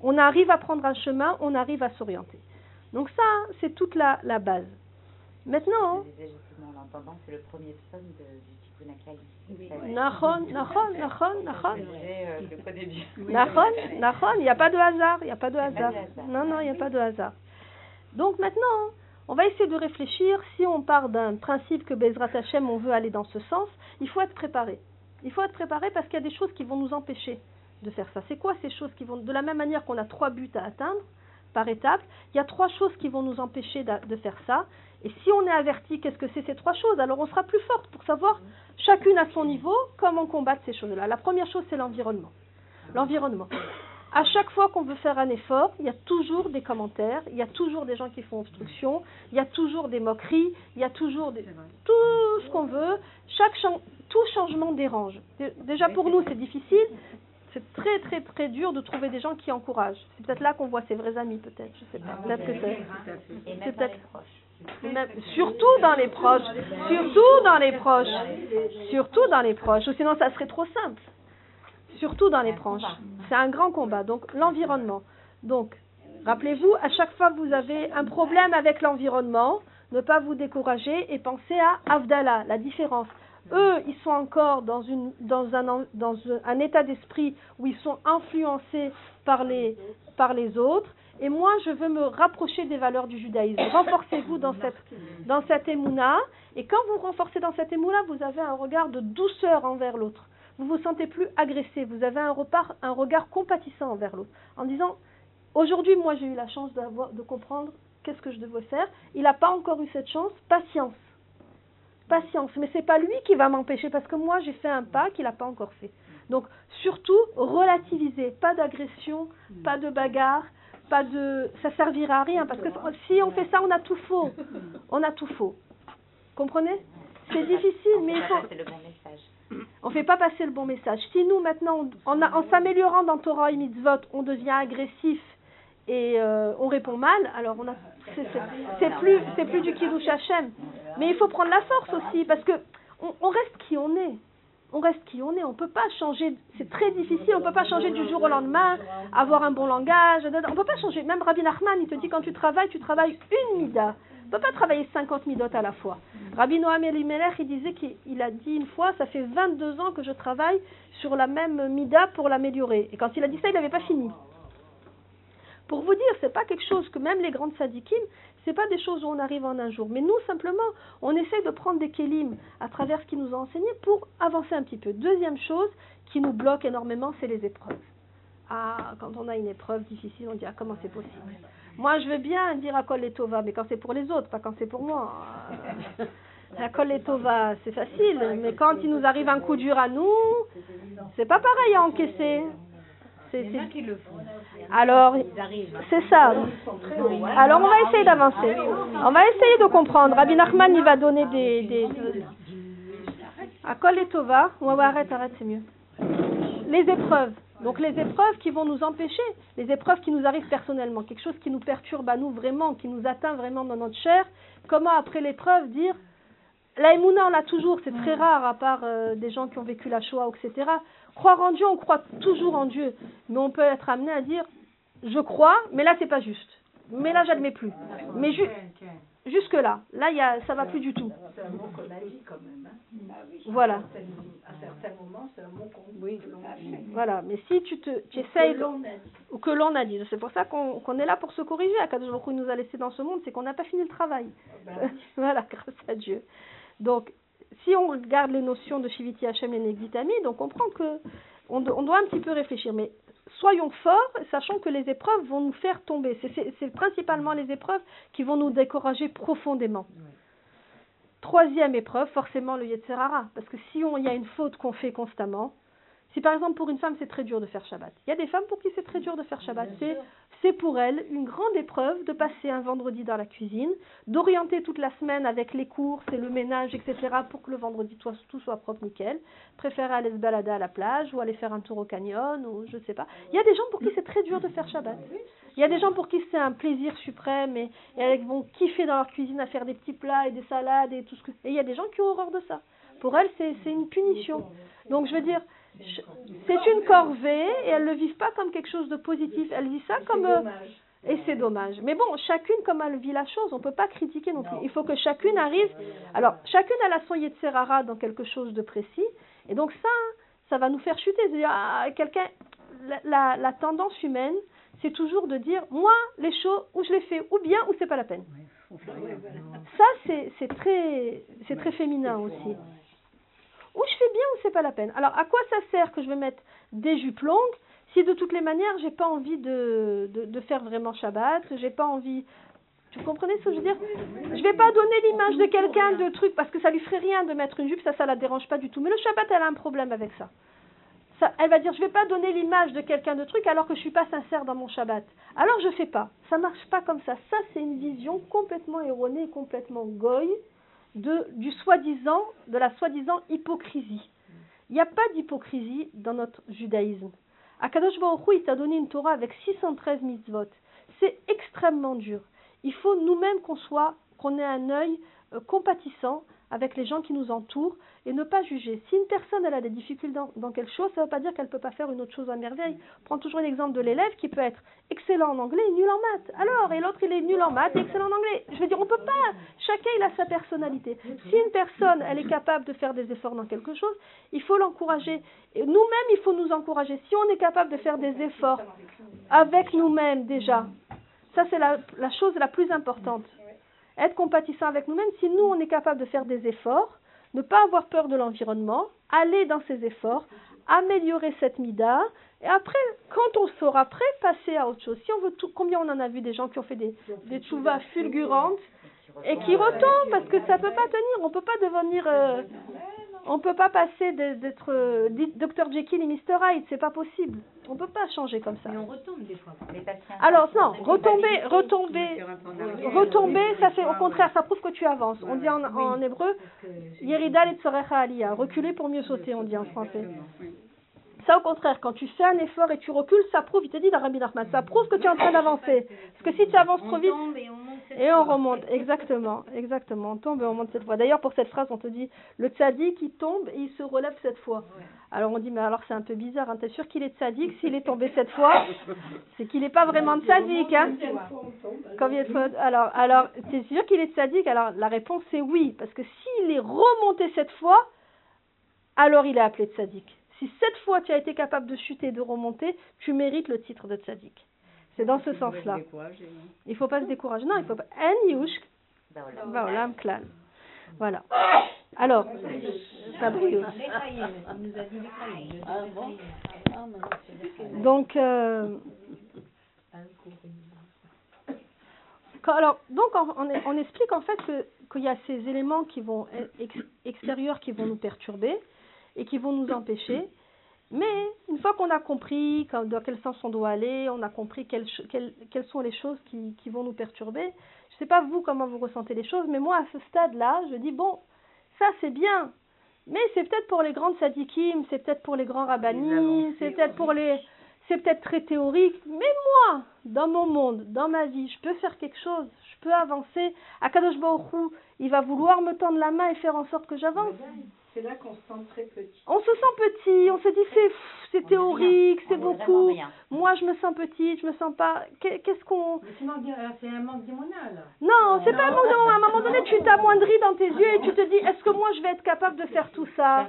On arrive à prendre un chemin, on arrive à s'orienter. Donc ça, c'est toute la, la base. Maintenant, Je disais justement, en l'entendant, c'est le premier psaume de, du Tikkun Akali. Nachon, Nachon, Nachon, Nachon. Nachon, Nachon, il n'y a pas de hasard, il n'y a pas de pas hasard. de hasard. Non, non, il n'y a pas de hasard. Donc maintenant, on va essayer de réfléchir, si on part d'un principe que Bezrat Hashem, on veut aller dans ce sens, il faut être préparé. Il faut être préparé parce qu'il y a des choses qui vont nous empêcher de faire ça. C'est quoi ces choses qui vont... De la même manière qu'on a trois buts à atteindre par étape, il y a trois choses qui vont nous empêcher de faire ça. Et si on est averti, qu'est-ce que c'est ces trois choses? Alors on sera plus forte pour savoir, chacune à son niveau, comment combattre ces choses-là. La première chose, c'est l'environnement. L'environnement. À chaque fois qu'on veut faire un effort, il y a toujours des commentaires, il y a toujours des gens qui font obstruction, il y a toujours des moqueries, il y a toujours des... tout ce qu'on veut. Chaque chan- tout changement dérange. Dé- Déjà pour nous, c'est difficile. C'est très très très dur de trouver des gens qui encouragent. C'est peut-être là qu'on voit ses vrais amis, peut-être. Je sais pas. Peut-être que c'est. Dans peut-être-. Même- surtout dans les proches, surtout dans les proches, surtout dans les proches, ou sinon ça serait trop simple. Surtout dans les combat. C'est un grand combat. Donc l'environnement. Donc, rappelez-vous, à chaque fois que vous avez un problème avec l'environnement, ne pas vous décourager et pensez à Avdallah, la différence. Eux, ils sont encore dans, une, dans, un, dans état d'esprit où ils sont influencés par les, par les autres. Et moi, je veux me rapprocher des valeurs du judaïsme. Renforcez-vous dans cette, dans cette émouna. Et quand vous renforcez dans cette émouna, vous avez un regard de douceur envers l'autre. Vous vous sentez plus agressé. Vous avez un, repart, un regard compatissant envers l'autre. En disant, aujourd'hui, moi, j'ai eu la chance d'avoir, de comprendre qu'est-ce que je devais faire. Il n'a pas encore eu cette chance. Patience. Patience. Mais c'est pas lui qui va m'empêcher parce que moi, j'ai fait un pas qu'il n'a pas encore fait. Donc, surtout, relativiser. Pas d'agression, pas de bagarre, pas de. Ça servira à rien parce que si on fait ça, on a tout faux. On a tout faux. Comprenez? C'est difficile, mais il faut. C'est le bon message. On ne fait pas passer le bon message. Si nous, maintenant, en, s'améliorant dans Torah et Mitzvot, on devient agressif et euh, on répond mal, alors on a, c'est, plus, c'est plus du Kiddush Hashem. Mais il faut prendre la force aussi, parce que on, reste qui on est. On reste qui on est. On ne peut pas changer. C'est très difficile. On ne peut pas changer du jour au lendemain, avoir un bon langage. On ne peut pas changer. Même Rabbi Nachman, il te dit quand tu travailles, tu travailles une mida. On ne peut pas travailler 50 midot à la fois. Rabbi Noam Elimelech, il disait qu'il il a dit une fois, ça fait 22 ans que je travaille sur la même mida pour l'améliorer. Et quand il a dit ça, il n'avait pas fini. Pour vous dire, c'est pas quelque chose que même les grandes sadikim, c'est pas des choses où on arrive en un jour. Mais nous, simplement, on essaie de prendre des kélim à travers ce qu'il nous a enseigné pour avancer un petit peu. Deuxième chose qui nous bloque énormément, c'est les épreuves. Ah, quand on a une épreuve difficile, on dit ah comment c'est possible? Moi, je veux bien dire à Kol et Tova, mais quand c'est pour les autres, pas quand c'est pour moi. Euh, La Kol et Tova, c'est facile, mais quand il nous arrive un coup dur à nous, c'est pas pareil à encaisser. C'est, c'est- qui le font. Alors, c'est ça. Alors, on va essayer d'avancer. On va essayer de comprendre. Rabbi Nachman, il va donner des... des... À Kol et Tova, ouais, ouais, arrête, arrête, c'est mieux. Les épreuves. Donc les épreuves qui vont nous empêcher, les épreuves qui nous arrivent personnellement, quelque chose qui nous perturbe à nous vraiment, qui nous atteint vraiment dans notre chair, comment après l'épreuve dire la on l'a toujours, c'est très rare à part euh, des gens qui ont vécu la Shoah, etc. Croire en Dieu, on croit toujours en Dieu, mais on peut être amené à dire je crois, mais là c'est pas juste. Mais là j'admets plus. Mais ju- jusque là, là il y a, ça va plus du tout. C'est un mot qu'on a dit quand même. Hein. Voilà, À certains moments, c'est un mot qu'on oui. voilà. Mais si tu te, tu essayes, Que l'on a dit. ou que l'on a dit. C'est pour ça qu'on est là pour se corriger. Akadosh Baruch nous a laissé dans ce monde, c'est qu'on n'a pas fini le travail. Ben, voilà, grâce à Dieu. Donc, si on regarde les notions de Shiviti Hashem et Negditami, donc on comprend que on, do- on doit un petit peu réfléchir. Mais soyons forts, sachant que les épreuves vont nous faire tomber. C'est- principalement les épreuves qui vont nous décourager profondément. Troisième épreuve, forcément le Yetzerara. Parce que si il y a une faute qu'on fait constamment, si par exemple pour une femme c'est très dur de faire Shabbat, il y a des femmes pour qui c'est très dur de faire Shabbat. C'est pour elles une grande épreuve de passer un vendredi dans la cuisine, d'orienter toute la semaine avec les courses et le ménage, etc., pour que le vendredi tout, soit propre, nickel. Préférer aller se balader à la plage ou aller faire un tour au canyon ou je sais pas. Il y a des gens pour qui c'est très dur de faire Shabbat. Il y a des gens pour qui c'est un plaisir suprême et, et vont kiffer dans leur cuisine à faire des petits plats et des salades et tout ce que. Et il y a des gens qui ont horreur de ça. Pour elles, c'est une punition. Donc je veux dire, c'est une corvée et elles le vivent pas comme quelque chose de positif. Elles vivent ça comme euh, dommage. et c'est dommage. Mais bon, chacune comme elle vit la chose, on peut pas critiquer non plus. Il faut que chacune arrive. Alors, chacune a son Yetzerara dans quelque chose de précis. Et donc ça, ça va nous faire chuter. C'est-à-dire, ah, quelqu'un, la, la, la tendance humaine, c'est toujours de dire, moi, les choses, ou je les fais ou bien, ou c'est pas la peine. Ça, c'est très, c'est très féminin aussi. Ou je fais bien ou c'est pas la peine. Alors, à quoi ça sert que je vais mettre des jupes longues si de toutes les manières, j'ai pas envie de, faire vraiment Shabbat, j'ai pas envie. Tu comprenez ce que je veux dire? Je vais pas donner l'image de quelqu'un de truc parce que ça lui ferait rien de mettre une jupe, ça, ça la dérange pas du tout. Mais le Shabbat, elle a un problème avec ça. Elle va dire, je vais pas donner l'image de quelqu'un de truc alors que je suis pas sincère dans mon Shabbat. Alors je fais pas. Ça marche pas comme ça. Ça, c'est une vision complètement erronée, complètement goy de du soi-disant, de la soi-disant hypocrisie. Il n'y a pas d'hypocrisie dans notre judaïsme. Akadosh Baruch Hu, il t'a donné une Torah avec 613 mitzvot. C'est extrêmement dur. Il faut nous-mêmes qu'on soit, qu'on ait un œil euh, compatissant avec les gens qui nous entourent et ne pas juger. Si une personne elle a des difficultés dans, dans quelque chose, ça ne veut pas dire qu'elle ne peut pas faire une autre chose à merveille. Prends toujours l'exemple de l'élève qui peut être excellent en anglais et nul en maths. Alors, et l'autre il est nul en maths et excellent en anglais. Je veux dire, on peut pas. Chacun il a sa personnalité. Si une personne elle est capable de faire des efforts dans quelque chose, il faut l'encourager. Nous-mêmes, il faut nous encourager. Si on est capable de faire des efforts avec nous-mêmes déjà, ça c'est la, la chose la plus importante. Être compatissant avec nous-mêmes, si nous on est capable de faire des efforts, ne pas avoir peur de l'environnement, aller dans ces efforts, améliorer cette mida, et après, quand on sera prêt, passer à autre chose. Si on veut tout, combien on en a vu des gens qui ont fait des, des tchouvas fulgurantes et qui retombent parce que ça peut pas tenir. On peut pas devenir, euh, on peut pas passer d'être Dr Jekyll et Mr Hyde, c'est pas possible. On peut pas changer comme ça. Mais on retombe des fois. Les patients. Alors non, retomber, retomber, retomber, ça c'est au contraire, ça prouve que tu avances. On dit en, en hébreu, Yerida et Aliyah, reculer pour mieux sauter, on dit en français. Ça au contraire, quand tu fais un effort et tu recules, ça prouve, il te dit dans Rabbi Nachman, ça prouve que tu es en train d'avancer. Parce que si tu avances trop vite, et on remonte, exactement, exactement. On tombe et on monte cette fois. D'ailleurs, pour cette phrase, on te dit le tzaddik, il tombe et il se relève cette fois. Alors on dit, mais alors c'est un peu bizarre, hein. t'es sûr qu'il est tzaddik S'il est tombé cette fois, c'est qu'il n'est pas vraiment tzaddik. Hein Combien de fois Alors, alors t'es sûr qu'il est tzaddik? Alors la réponse c'est oui, parce que s'il est remonté cette fois, alors il est appelé tzaddik. Si cette fois tu as été capable de chuter et de remonter, tu mérites le titre de tzaddik. C'est dans ce sens-là. Il faut pas se décourager. Non, il faut pas. En yushk, Bah, voilà. baolam klal. Voilà. Alors, Donc, euh, Quand- alors, donc, on, on- on explique en fait que- qu'il y a ces éléments qui vont ex- extérieurs qui vont nous perturber et qui vont nous empêcher. Mais une fois qu'on a compris dans quel sens on doit aller, on a compris quelles, ch- quelles, quelles sont les choses qui, qui vont nous perturber. Je ne sais pas vous comment vous ressentez les choses, mais moi à ce stade-là, je dis bon, ça c'est bien, mais c'est peut-être pour les grandes sadikim, c'est peut-être pour les grands rabbinis, c'est peut-être pour les, c'est peut-être très théorique, mais moi, dans mon monde, dans ma vie, je peux faire quelque chose, je peux avancer. Akadosh Baruch Hu, il va vouloir me tendre la main et faire en sorte que j'avance. C'est là qu'on se sent très petit. On se sent petit, on se dit c'est c'est théorique, c'est beaucoup. Moi, je me sens petite, je me sens pas. Qu'est- Qu'est-ce qu'on c'est un manque d'hormonal. Non, c'est pas un manque de- À un moment donné, tu t'amoindris dans tes yeux et tu te dis est-ce que moi je vais être capable de faire tout ça?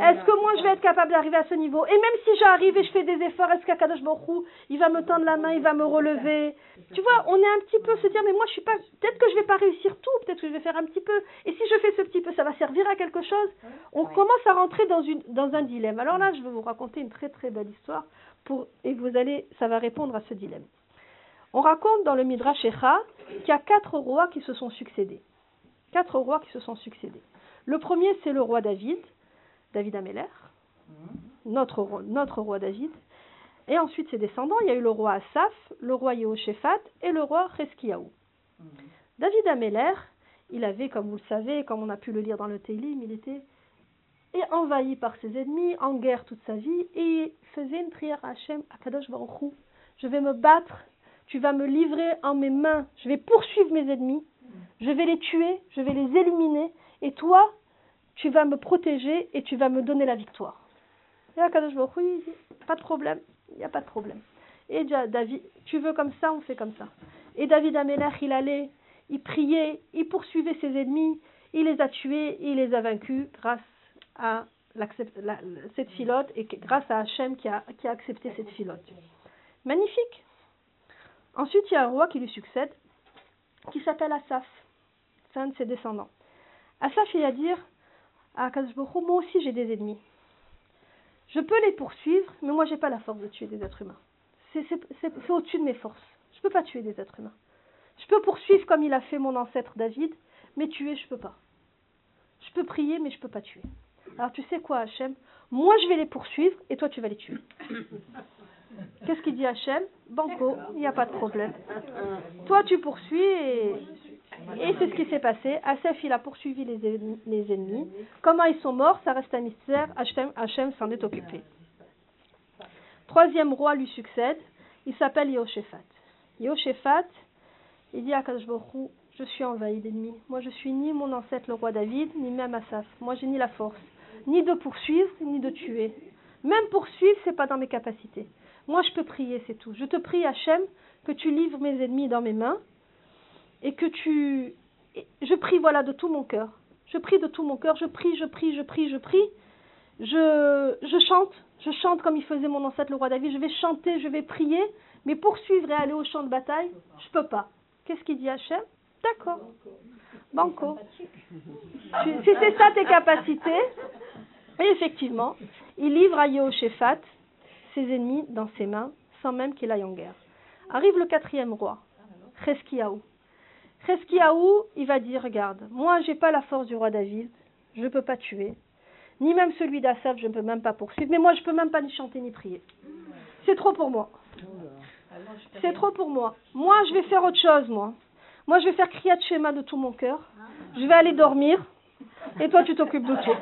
Est-ce que moi je vais être capable d'arriver à ce niveau? Et même si j'arrive et je fais des efforts, est-ce qu'Akadosh Hu, il va me tendre la main, il va me relever? Tu vois, on est un petit peu se dire mais moi je suis pas. Peut-être que je vais pas réussir tout, peut-être que je vais faire un petit peu. Et si je fais ce petit peu, ça va servir à quelque chose? On commence à rentrer dans une dans un dilemme. Alors là, je vais vous raconter une très très belle histoire pour et vous allez, ça va répondre à ce dilemme. On raconte dans le Midrash Echa qu'il y a quatre rois qui se sont succédés. Quatre rois qui se sont succédés. Le premier, c'est le roi David, David Améler, notre, roi- notre roi David. Et ensuite, ses descendants, il y a eu le roi Asaph, le roi Yehoshaphat et le roi Cheskiaou. David Améler, il avait, comme vous le savez, comme on a pu le lire dans le Télim, il était et envahi par ses ennemis, en guerre toute sa vie, et faisait une prière à Hachem, à Kadosh Baruch Hu. Je vais me battre, tu vas me livrer en mes mains, je vais poursuivre mes ennemis, je vais les tuer, je vais les éliminer, et toi, tu vas me protéger et tu vas me donner la victoire. Et là, Kadosh Baruch Hu, il dit, pas de problème, il n'y a pas de problème. Et David, tu veux comme ça, on fait comme ça. Et David Améler, il allait, il priait, il poursuivait ses ennemis, il les a tués, il les a vaincus grâce à la- cette filote et grâce à Hachem qui a, qui a accepté cette filote. Magnifique. Ensuite, il y a un roi qui lui succède, qui s'appelle Asaph. C'est un de ses descendants. Asaph, il va dire à Akadosh Baruch Hu, moi aussi j'ai des ennemis. Je peux les poursuivre, mais moi j'ai pas la force de tuer des êtres humains. C'est au-dessus de mes forces. Je peux pas tuer des êtres humains. Je peux poursuivre comme il a fait mon ancêtre David, mais tuer, je peux pas. Je peux prier, mais je peux pas tuer. Alors tu sais quoi, Hachem? Moi, je vais les poursuivre et toi, tu vas les tuer. Qu'est-ce qu'il dit Hachem? Banco, il n'y a pas de problème. Toi, tu poursuis et, et c'est ce qui s'est passé. Asaph, il a poursuivi les, ennemis-. Comment ils sont morts, ça reste un mystère. Hachem, s'en est occupé. Troisième roi lui succède. Il s'appelle Yehoshaphat. Yehoshaphat, il dit à Hu, je suis envahi d'ennemis. Moi, je suis ni mon ancêtre le roi David, ni même Asaph. Moi, j'ai ni la force, ni de poursuivre, ni de tuer. Même poursuivre, c'est pas dans mes capacités. Moi, je peux prier, c'est tout. Je te prie, Hachem, que tu livres mes ennemis dans mes mains et que tu. Je prie, voilà, de tout mon cœur. Je prie de tout mon cœur. Je prie, je prie, je prie, je prie. Je, je chante. Je chante comme il faisait mon ancêtre le roi David. Je vais chanter, je vais prier. Mais poursuivre et aller au champ de bataille, je peux pas. Qu'est-ce qu'il dit Hachem? D'accord. Banco. Si c'est ça tes capacités, et effectivement, il livre à Yehoshaphat ses ennemis dans ses mains, sans même qu'il aille en guerre. Arrive le quatrième roi, Cheskiaou. Cheskiaou, il va dire, regarde, moi j'ai pas la force du roi David, je ne peux pas tuer, ni même celui d'Assaf, je ne peux même pas poursuivre, mais moi je peux même pas ni chanter ni prier. C'est trop pour moi. C'est trop pour moi. Moi, je vais faire autre chose, moi. Moi, je vais faire Kriyat Shema de tout mon cœur. Je vais aller dormir. Et toi, tu t'occupes de tout.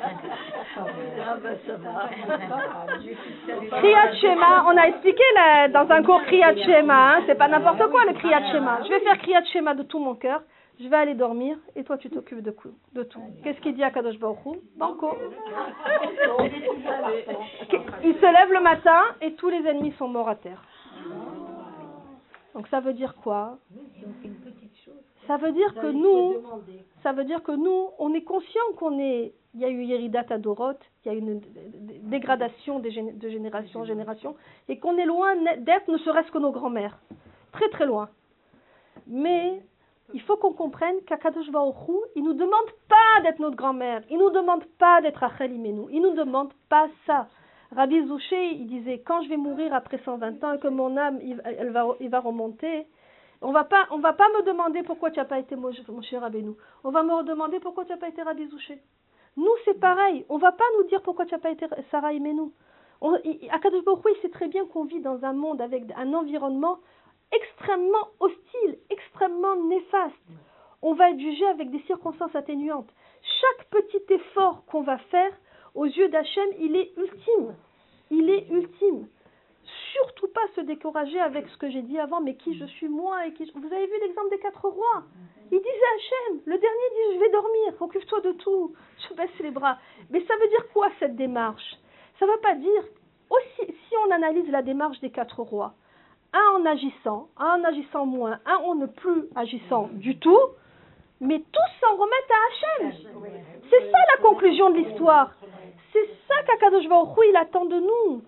Kriyat Shema, on a expliqué là, dans un cours Kriyat Shema, hein, c'est pas n'importe quoi le Kriyat Shema. Je vais faire Kriyat Shema de tout mon cœur. Je vais aller dormir et toi tu t'occupes de, de tout. Qu'est-ce qu'il dit à Kadosh Baruch Banco. Il se lève le matin et tous les ennemis sont morts à terre. Donc ça veut dire quoi? Ça veut dire que nous, ça veut dire que nous, on est conscient qu'on est, il y a eu Yeridat Adorot, il y a eu une dégradation des gén- de génération en génération, et qu'on est loin d'être ne serait-ce que nos grands-mères. Très très loin. Mais il faut qu'on comprenne qu'Akadosh Baruch Hu, il nous demande pas d'être notre grand-mère, il nous demande pas d'être Rachel Imenu, il nous demande pas ça. Rabbi Zouché, il disait, quand je vais mourir après 120 ans et que mon âme, il, elle va, il va remonter, On va pas, on va pas me demander pourquoi tu n'as pas été Moshe Moshe Rabbeinu. On va me demander pourquoi tu n'as pas été Rabbi Zouché. Nous, c'est pareil. On va pas nous dire pourquoi tu n'as pas été Sarah il- Akadosh Baruch il sait très bien qu'on vit dans un monde avec un environnement extrêmement hostile, extrêmement néfaste. On va être jugé avec des circonstances atténuantes. Chaque petit effort qu'on va faire, aux yeux d'Hachem, il est ultime. Il est ultime. Surtout pas se décourager avec ce que j'ai dit avant, mais qui je suis moi Vous avez vu l'exemple des quatre rois? Il disait à Hachem, le dernier dit je vais dormir, occupe-toi de tout, je baisse les bras. Mais ça veut dire quoi cette démarche? Ça ne veut pas dire, aussi, si on analyse la démarche des quatre rois, un en agissant, un en agissant moins, un en ne plus agissant du tout, mais tous s'en remettent à Hachem. C'est ça la conclusion de l'histoire. C'est ça qu'Akadosh il attend de nous.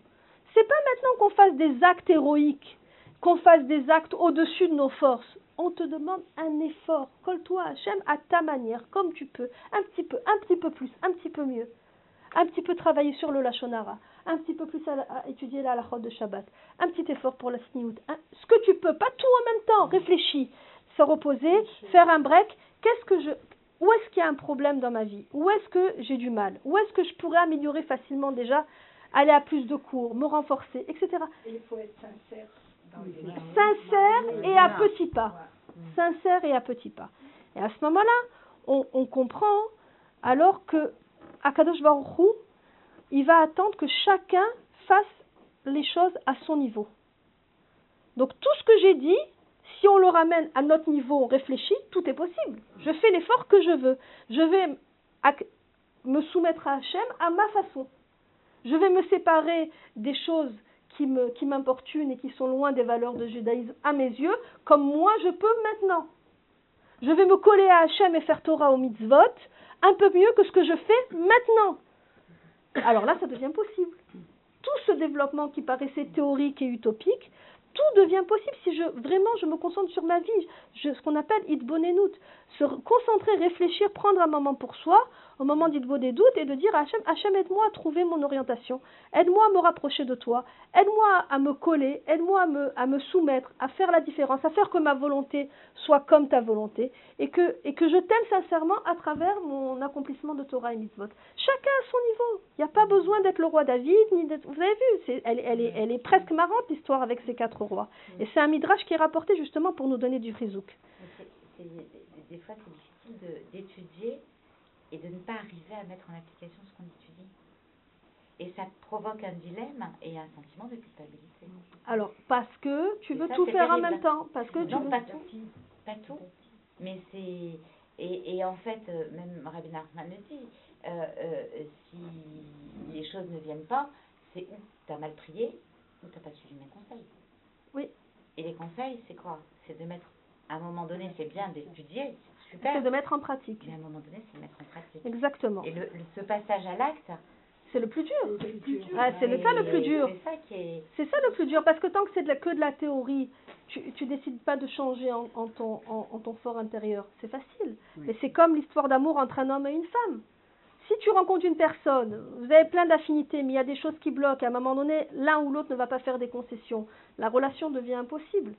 C'est pas maintenant qu'on fasse des actes héroïques, qu'on fasse des actes au-dessus de nos forces. On te demande un effort. Colle-toi à Hachem à ta manière, comme tu peux. Un petit peu, un petit peu plus, un petit peu mieux. Un petit peu travailler sur le Lachonara. Un petit peu plus à, à étudier la halachot de Shabbat. Un petit effort pour la sniout. Ce que tu peux, pas tout en même temps. Réfléchis. Se reposer, faire un break. Qu'est-ce que je, où est-ce qu'il y a un problème dans ma vie? Où est-ce que j'ai du mal? Où est-ce que je pourrais améliorer facilement déjà Aller à plus de cours, me renforcer, etc. Et il faut être sincère dans les Sincère et à petits pas. Sincère et à petits pas. Et à ce moment-là, on, on comprend alors que Akadosh Baruch Hu, il va attendre que chacun fasse les choses à son niveau. Donc tout ce que j'ai dit, si on le ramène à notre niveau, on réfléchit, tout est possible. Je fais l'effort que je veux. Je vais me soumettre à Hachem à ma façon. Je vais me séparer des choses qui m'importunent et qui sont loin des valeurs de judaïsme à mes yeux, comme moi je peux maintenant. Je vais me coller à Hachem et faire Torah au mitzvot un peu mieux que ce que je fais maintenant. Alors là, ça devient possible. Tout ce développement qui paraissait théorique et utopique, tout devient possible si je vraiment je me concentre sur ma vie, ce qu'on appelle itbonenut, se re- concentrer, réfléchir, prendre un moment pour soi, au moment d'itbonenut et de dire Hachem, Hachem aide-moi à trouver mon orientation, aide-moi à me rapprocher de toi, aide-moi à me coller, aide-moi à me, soumettre, à faire la différence, à faire que ma volonté soit comme ta volonté et que, et que je t'aime sincèrement à travers mon accomplissement de Torah et mitzvot. Chacun à son niveau. Il n'y a pas besoin d'être le roi David, ni d'être... Vous avez vu, elle, elle est, elle est presque marrante l'histoire avec ces quatre rois. Et c'est un midrash qui est rapporté justement pour nous donner du frizouk. Des, fois, c'est difficile d'étudier et de ne pas arriver à mettre en application ce qu'on étudie. Et ça provoque un dilemme et un sentiment de culpabilité. Alors, parce que tu Et veux ça, tout faire en même temps. Parce que tu Non, veux... pas tout. Pas tout. Mais c'est. Et, et en fait, euh, même Rabbi Nachman le dit, euh, euh, si les choses ne viennent pas, c'est où tu as mal prié ou tu n'as pas suivi mes conseils. Oui. Et les conseils, c'est quoi? C'est de mettre. À un moment donné, c'est bien d'étudier, c'est super. C'est de mettre en pratique. Mais à un moment donné, c'est de mettre en pratique. Exactement. Et le, le- ce passage à l'acte, C'est le plus dur. Ah, c'est le, ça le plus dur. C'est ça qui est. C'est ça le plus dur, parce que tant que c'est de la- que de la théorie, tu, tu décides pas de changer en, en ton, en, en ton fort intérieur. C'est facile. Mais c'est comme l'histoire d'amour entre un homme et une femme. Si tu rencontres une personne, vous avez plein d'affinités, mais il y a des choses qui bloquent, à un moment donné, l'un ou l'autre ne va pas faire des concessions. La relation devient impossible.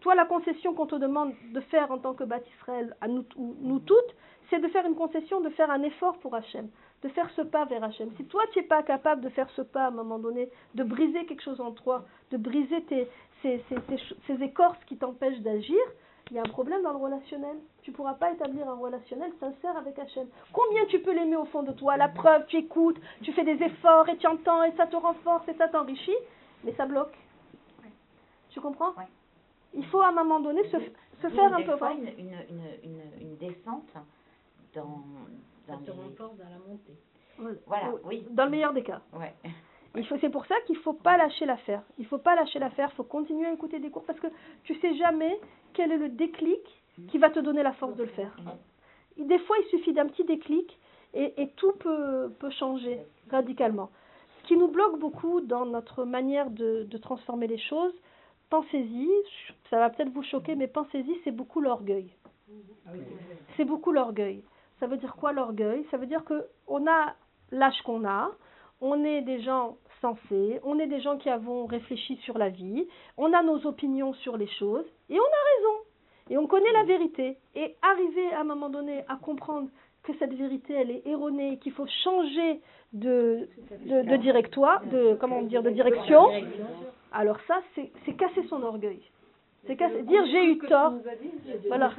Toi, la concession qu'on te demande de faire en tant que Bat Israël, à nous, ou nous toutes, c'est de faire une concession, de faire un effort pour Hachem, de faire ce pas vers Hachem. Si toi, tu n'es pas capable de faire ce pas à un moment donné, de briser quelque chose en toi, de briser ces écorces qui t'empêchent d'agir, il y a un problème dans le relationnel. Tu ne pourras pas établir un relationnel sincère avec Hachem. Combien tu peux l'aimer au fond de toi? La preuve, tu écoutes, tu fais des efforts et tu entends et ça te renforce et ça t'enrichit, mais ça bloque. Tu comprends? Ouais. Il faut à un moment donné se, faire un peu voir. une, une, une, une, une descente dans. Ça dans te les- renforce dans la montée. Voilà, oui. Dans le meilleur des cas. Ouais. C'est pour ça qu'il faut pas lâcher l'affaire. Il faut pas lâcher l'affaire. Il faut continuer à écouter des cours parce que tu sais jamais quel est le déclic qui va te donner la force de le faire. Des fois, il suffit d'un petit déclic et, tout peut, changer radicalement. Ce qui nous bloque beaucoup dans notre manière de, de transformer les choses, pensez-y, ça va peut-être vous choquer, mais pensez-y, c'est beaucoup l'orgueil. C'est beaucoup l'orgueil. Ça veut dire quoi l'orgueil? Ça veut dire que on a l'âge qu'on a, on est des gens sensés, on est des gens qui avons réfléchi sur la vie, on a nos opinions sur les choses et on a raison. Et on connaît la vérité. Et arriver à un moment donné à comprendre que cette vérité, elle est erronée, qu'il faut changer de, de, de directoire, de, comment dire, de direction, alors ça, c'est c'est casser son orgueil. C'est casser, dire j'ai eu tort. Voilà.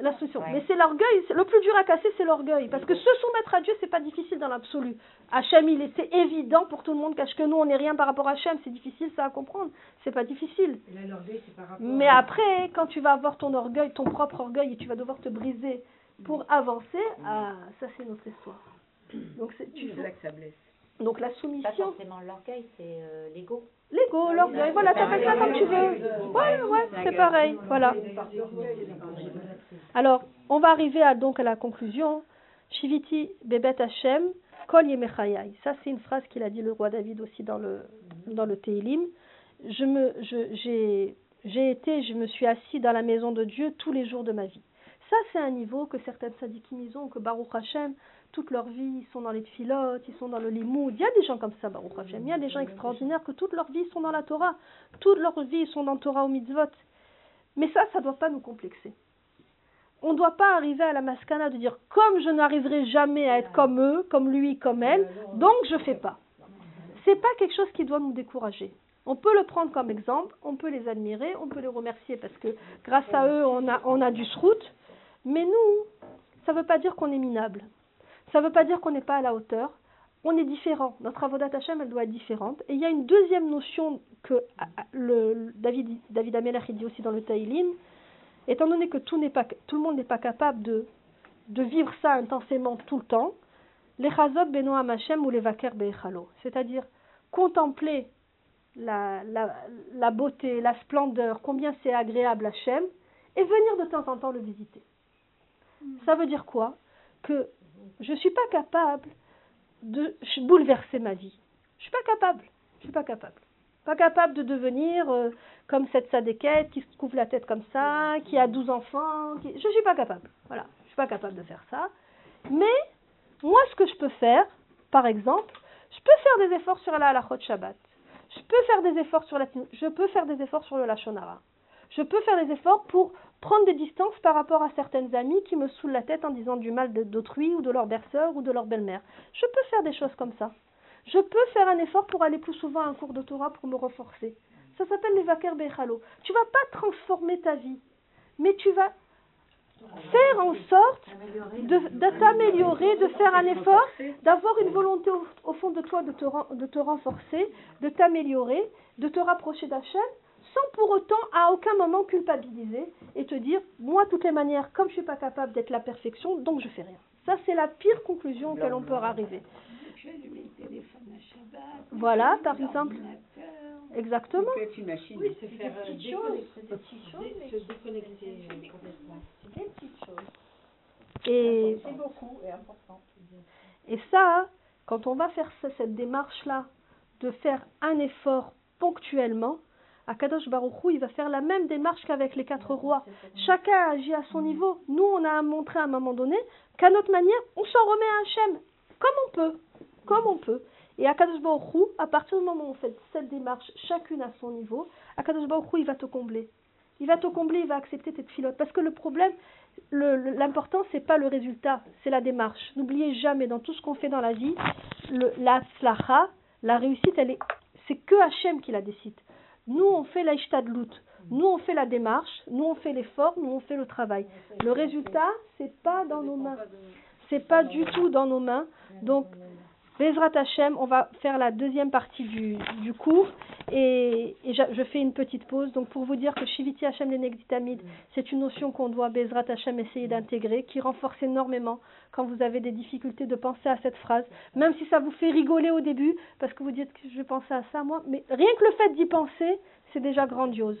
La solution. Ouais. Mais c'est l'orgueil. c'est- Le plus dur à casser, c'est l'orgueil. Parce que se soumettre à Dieu, c'est pas difficile dans l'absolu. Hachem, il est, c'est évident pour tout le monde qu'à- que nous, on n'est rien par rapport à Hachem. C'est difficile, ça à comprendre. C'est pas difficile. Et là, l'orgueil, c'est par rapport Mais à- après, quand tu vas avoir ton orgueil, ton propre orgueil, et tu vas devoir te briser pour avancer, ah, ça c'est notre histoire. Donc, c'est, tu C'est là que ça blesse. Donc la Pas soumission, forcément l'orgueil, c'est euh, l'ego. l'ego, l'orgueil, voilà, t'appelles ça comme tu veux. Ouais, ouais, c'est pareil, voilà. Alors, on va arriver à, donc à la conclusion. Shiviti Bebet Hashem, Kol Yemechayai. Ça, c'est une phrase qu'il a dit le roi David aussi dans le, dans le Teilim. Je me, j'ai, j'ai été, je me suis assis dans la maison de Dieu tous les jours de ma vie. Ça, c'est un niveau que certaines sadikim ont, que Baruch Hashem, toute leur vie, ils sont dans les filotes, ils sont dans le limoud. Il y a des gens comme ça, Baruch Hashem. Il y a des gens extraordinaires que toute leur vie, ils sont dans la Torah. Toute leur vie, ils sont dans Torah au mitzvot. Mais ça, ça ne doit pas nous complexer. On ne doit pas arriver à la mascana de dire comme je n'arriverai jamais à être comme eux, comme lui, comme elle, donc je fais pas. C'est pas quelque chose qui doit nous décourager. On peut le prendre comme exemple, on peut les admirer, on peut les remercier parce que grâce à eux, on a, on a du srout. Mais nous, ça ne veut pas dire qu'on est minable. Ça ne veut pas dire qu'on n'est pas à la hauteur. On est différent. Notre avodat Hashem, elle doit être différente. Et il y a une deuxième notion que le, David, David Amelech il dit aussi dans le Taïlim. Étant donné que tout, n'est pas, tout le monde n'est pas capable de, de vivre ça intensément tout le temps, les chazot benoam Hashem ou les vaker be'echalo. C'est-à-dire contempler la, la, la beauté, la splendeur, combien c'est agréable Hachem, et venir de temps en temps le visiter. Ça veut dire quoi? Que je ne suis pas capable de bouleverser ma vie. Je suis pas capable. Je suis pas capable. Pas capable de devenir euh, comme cette sadéquette qui se couvre la tête comme ça, qui a 12 enfants. Je suis pas capable. Voilà. Je suis pas capable de faire ça. Mais moi, ce que je peux faire, par exemple, je peux faire des efforts sur la halachot Shabbat. Je peux faire des efforts sur la je peux faire des efforts sur le lachonara. Je peux faire des efforts pour prendre des distances par rapport à certaines amies qui me saoulent la tête en disant du mal d'autrui ou de leur berceur ou de leur belle-mère. Je peux faire des choses comme ça. Je peux faire un effort pour aller plus souvent à un cours de Torah pour me renforcer. Ça s'appelle les vaker bechalo. Tu vas pas transformer ta vie, mais tu vas faire en sorte de, t'améliorer, de faire un effort, d'avoir une volonté au, fond de toi de te, ren- de te renforcer, de t'améliorer, de te rapprocher d'Hachem, sans pour autant à aucun moment culpabiliser et te dire, moi, de toutes les manières, comme je suis pas capable d'être la perfection, donc je fais rien. Ça, c'est la pire conclusion auquel on peut arriver. Je fais les téléphones à Shabbat. Voilà, par exemple. Exactement. peut être une machine. Oui, se faire des euh, petites choses. déconnecter, Des petites choses, se déconnecter euh, complètement. Des petites choses. Et, C'est beaucoup et important. et ça, quand on va faire ça- cette démarche-là, de faire un effort ponctuellement, Akadosh Baruch Hu, il va faire la même démarche qu'avec les quatre rois. Chacun agit à son niveau. Nous, on a montré à un moment donné qu'à notre manière, on s'en remet à Hachem, comme on peut, comme on peut. Et Akadosh Baruch Hu, à partir du moment où on fait cette démarche, chacune à son niveau, Akadosh Baruch Hu, il va te combler. Il va te combler, il va accepter tes filotes. Parce que le problème, l'important, c'est pas le résultat, c'est la démarche. N'oubliez jamais, dans tout ce qu'on fait dans la vie, la tzlacha, la réussite, elle est, c'est que Hachem qui la décide. Nous, on fait la ishtadlut. Nous, on fait la démarche. Nous, on fait l'effort. Nous, on fait le travail. Le résultat, c'est pas dans nos mains. C'est pas du tout dans nos mains. Donc, Bezrat Hachem, on va faire la deuxième partie du, du cours et, je, fais une petite pause. Donc pour vous dire que Shiviti Hachem l'Enegditamid, c'est une notion qu'on doit Bezrat Hachem essayer d'intégrer, qui renforce énormément quand vous avez des difficultés de penser à cette phrase, même si ça vous fait rigoler au début, parce que vous dites que je penser à ça moi, mais rien que le fait d'y penser, c'est déjà grandiose.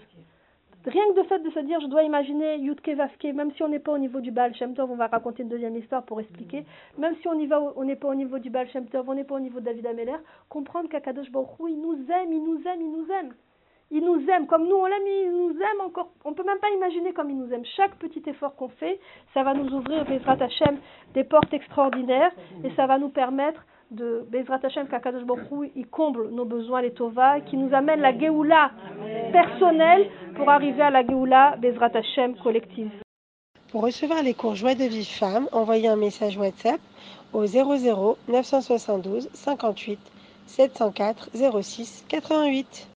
Rien que le fait de se dire, je dois imaginer Yutke Vavke, même si on n'est pas au niveau du Baal Shem Tov, on va raconter une deuxième histoire pour expliquer, même si on y va, on n'est pas au niveau du Baal Shem Tov, on n'est pas au niveau de David Ameller, comprendre qu'Akadosh Baruch Hu, il nous aime, il nous aime, il nous aime. Il nous aime, comme nous on l'aime, il nous aime encore. On peut même pas imaginer comme il nous aime. Chaque petit effort qu'on fait, ça va nous ouvrir, Bezrat Hashem, des portes extraordinaires, et ça va nous permettre de Bezrat Hashem qu'Akadosh Baruch il comble nos besoins, les Tova, qui nous amène la Géoula personnelle pour arriver à la Géoula Bezrat Hashem collective. Pour recevoir les cours Joie de Vive Femme, envoyez un message WhatsApp au 00 972 58 704 06 88.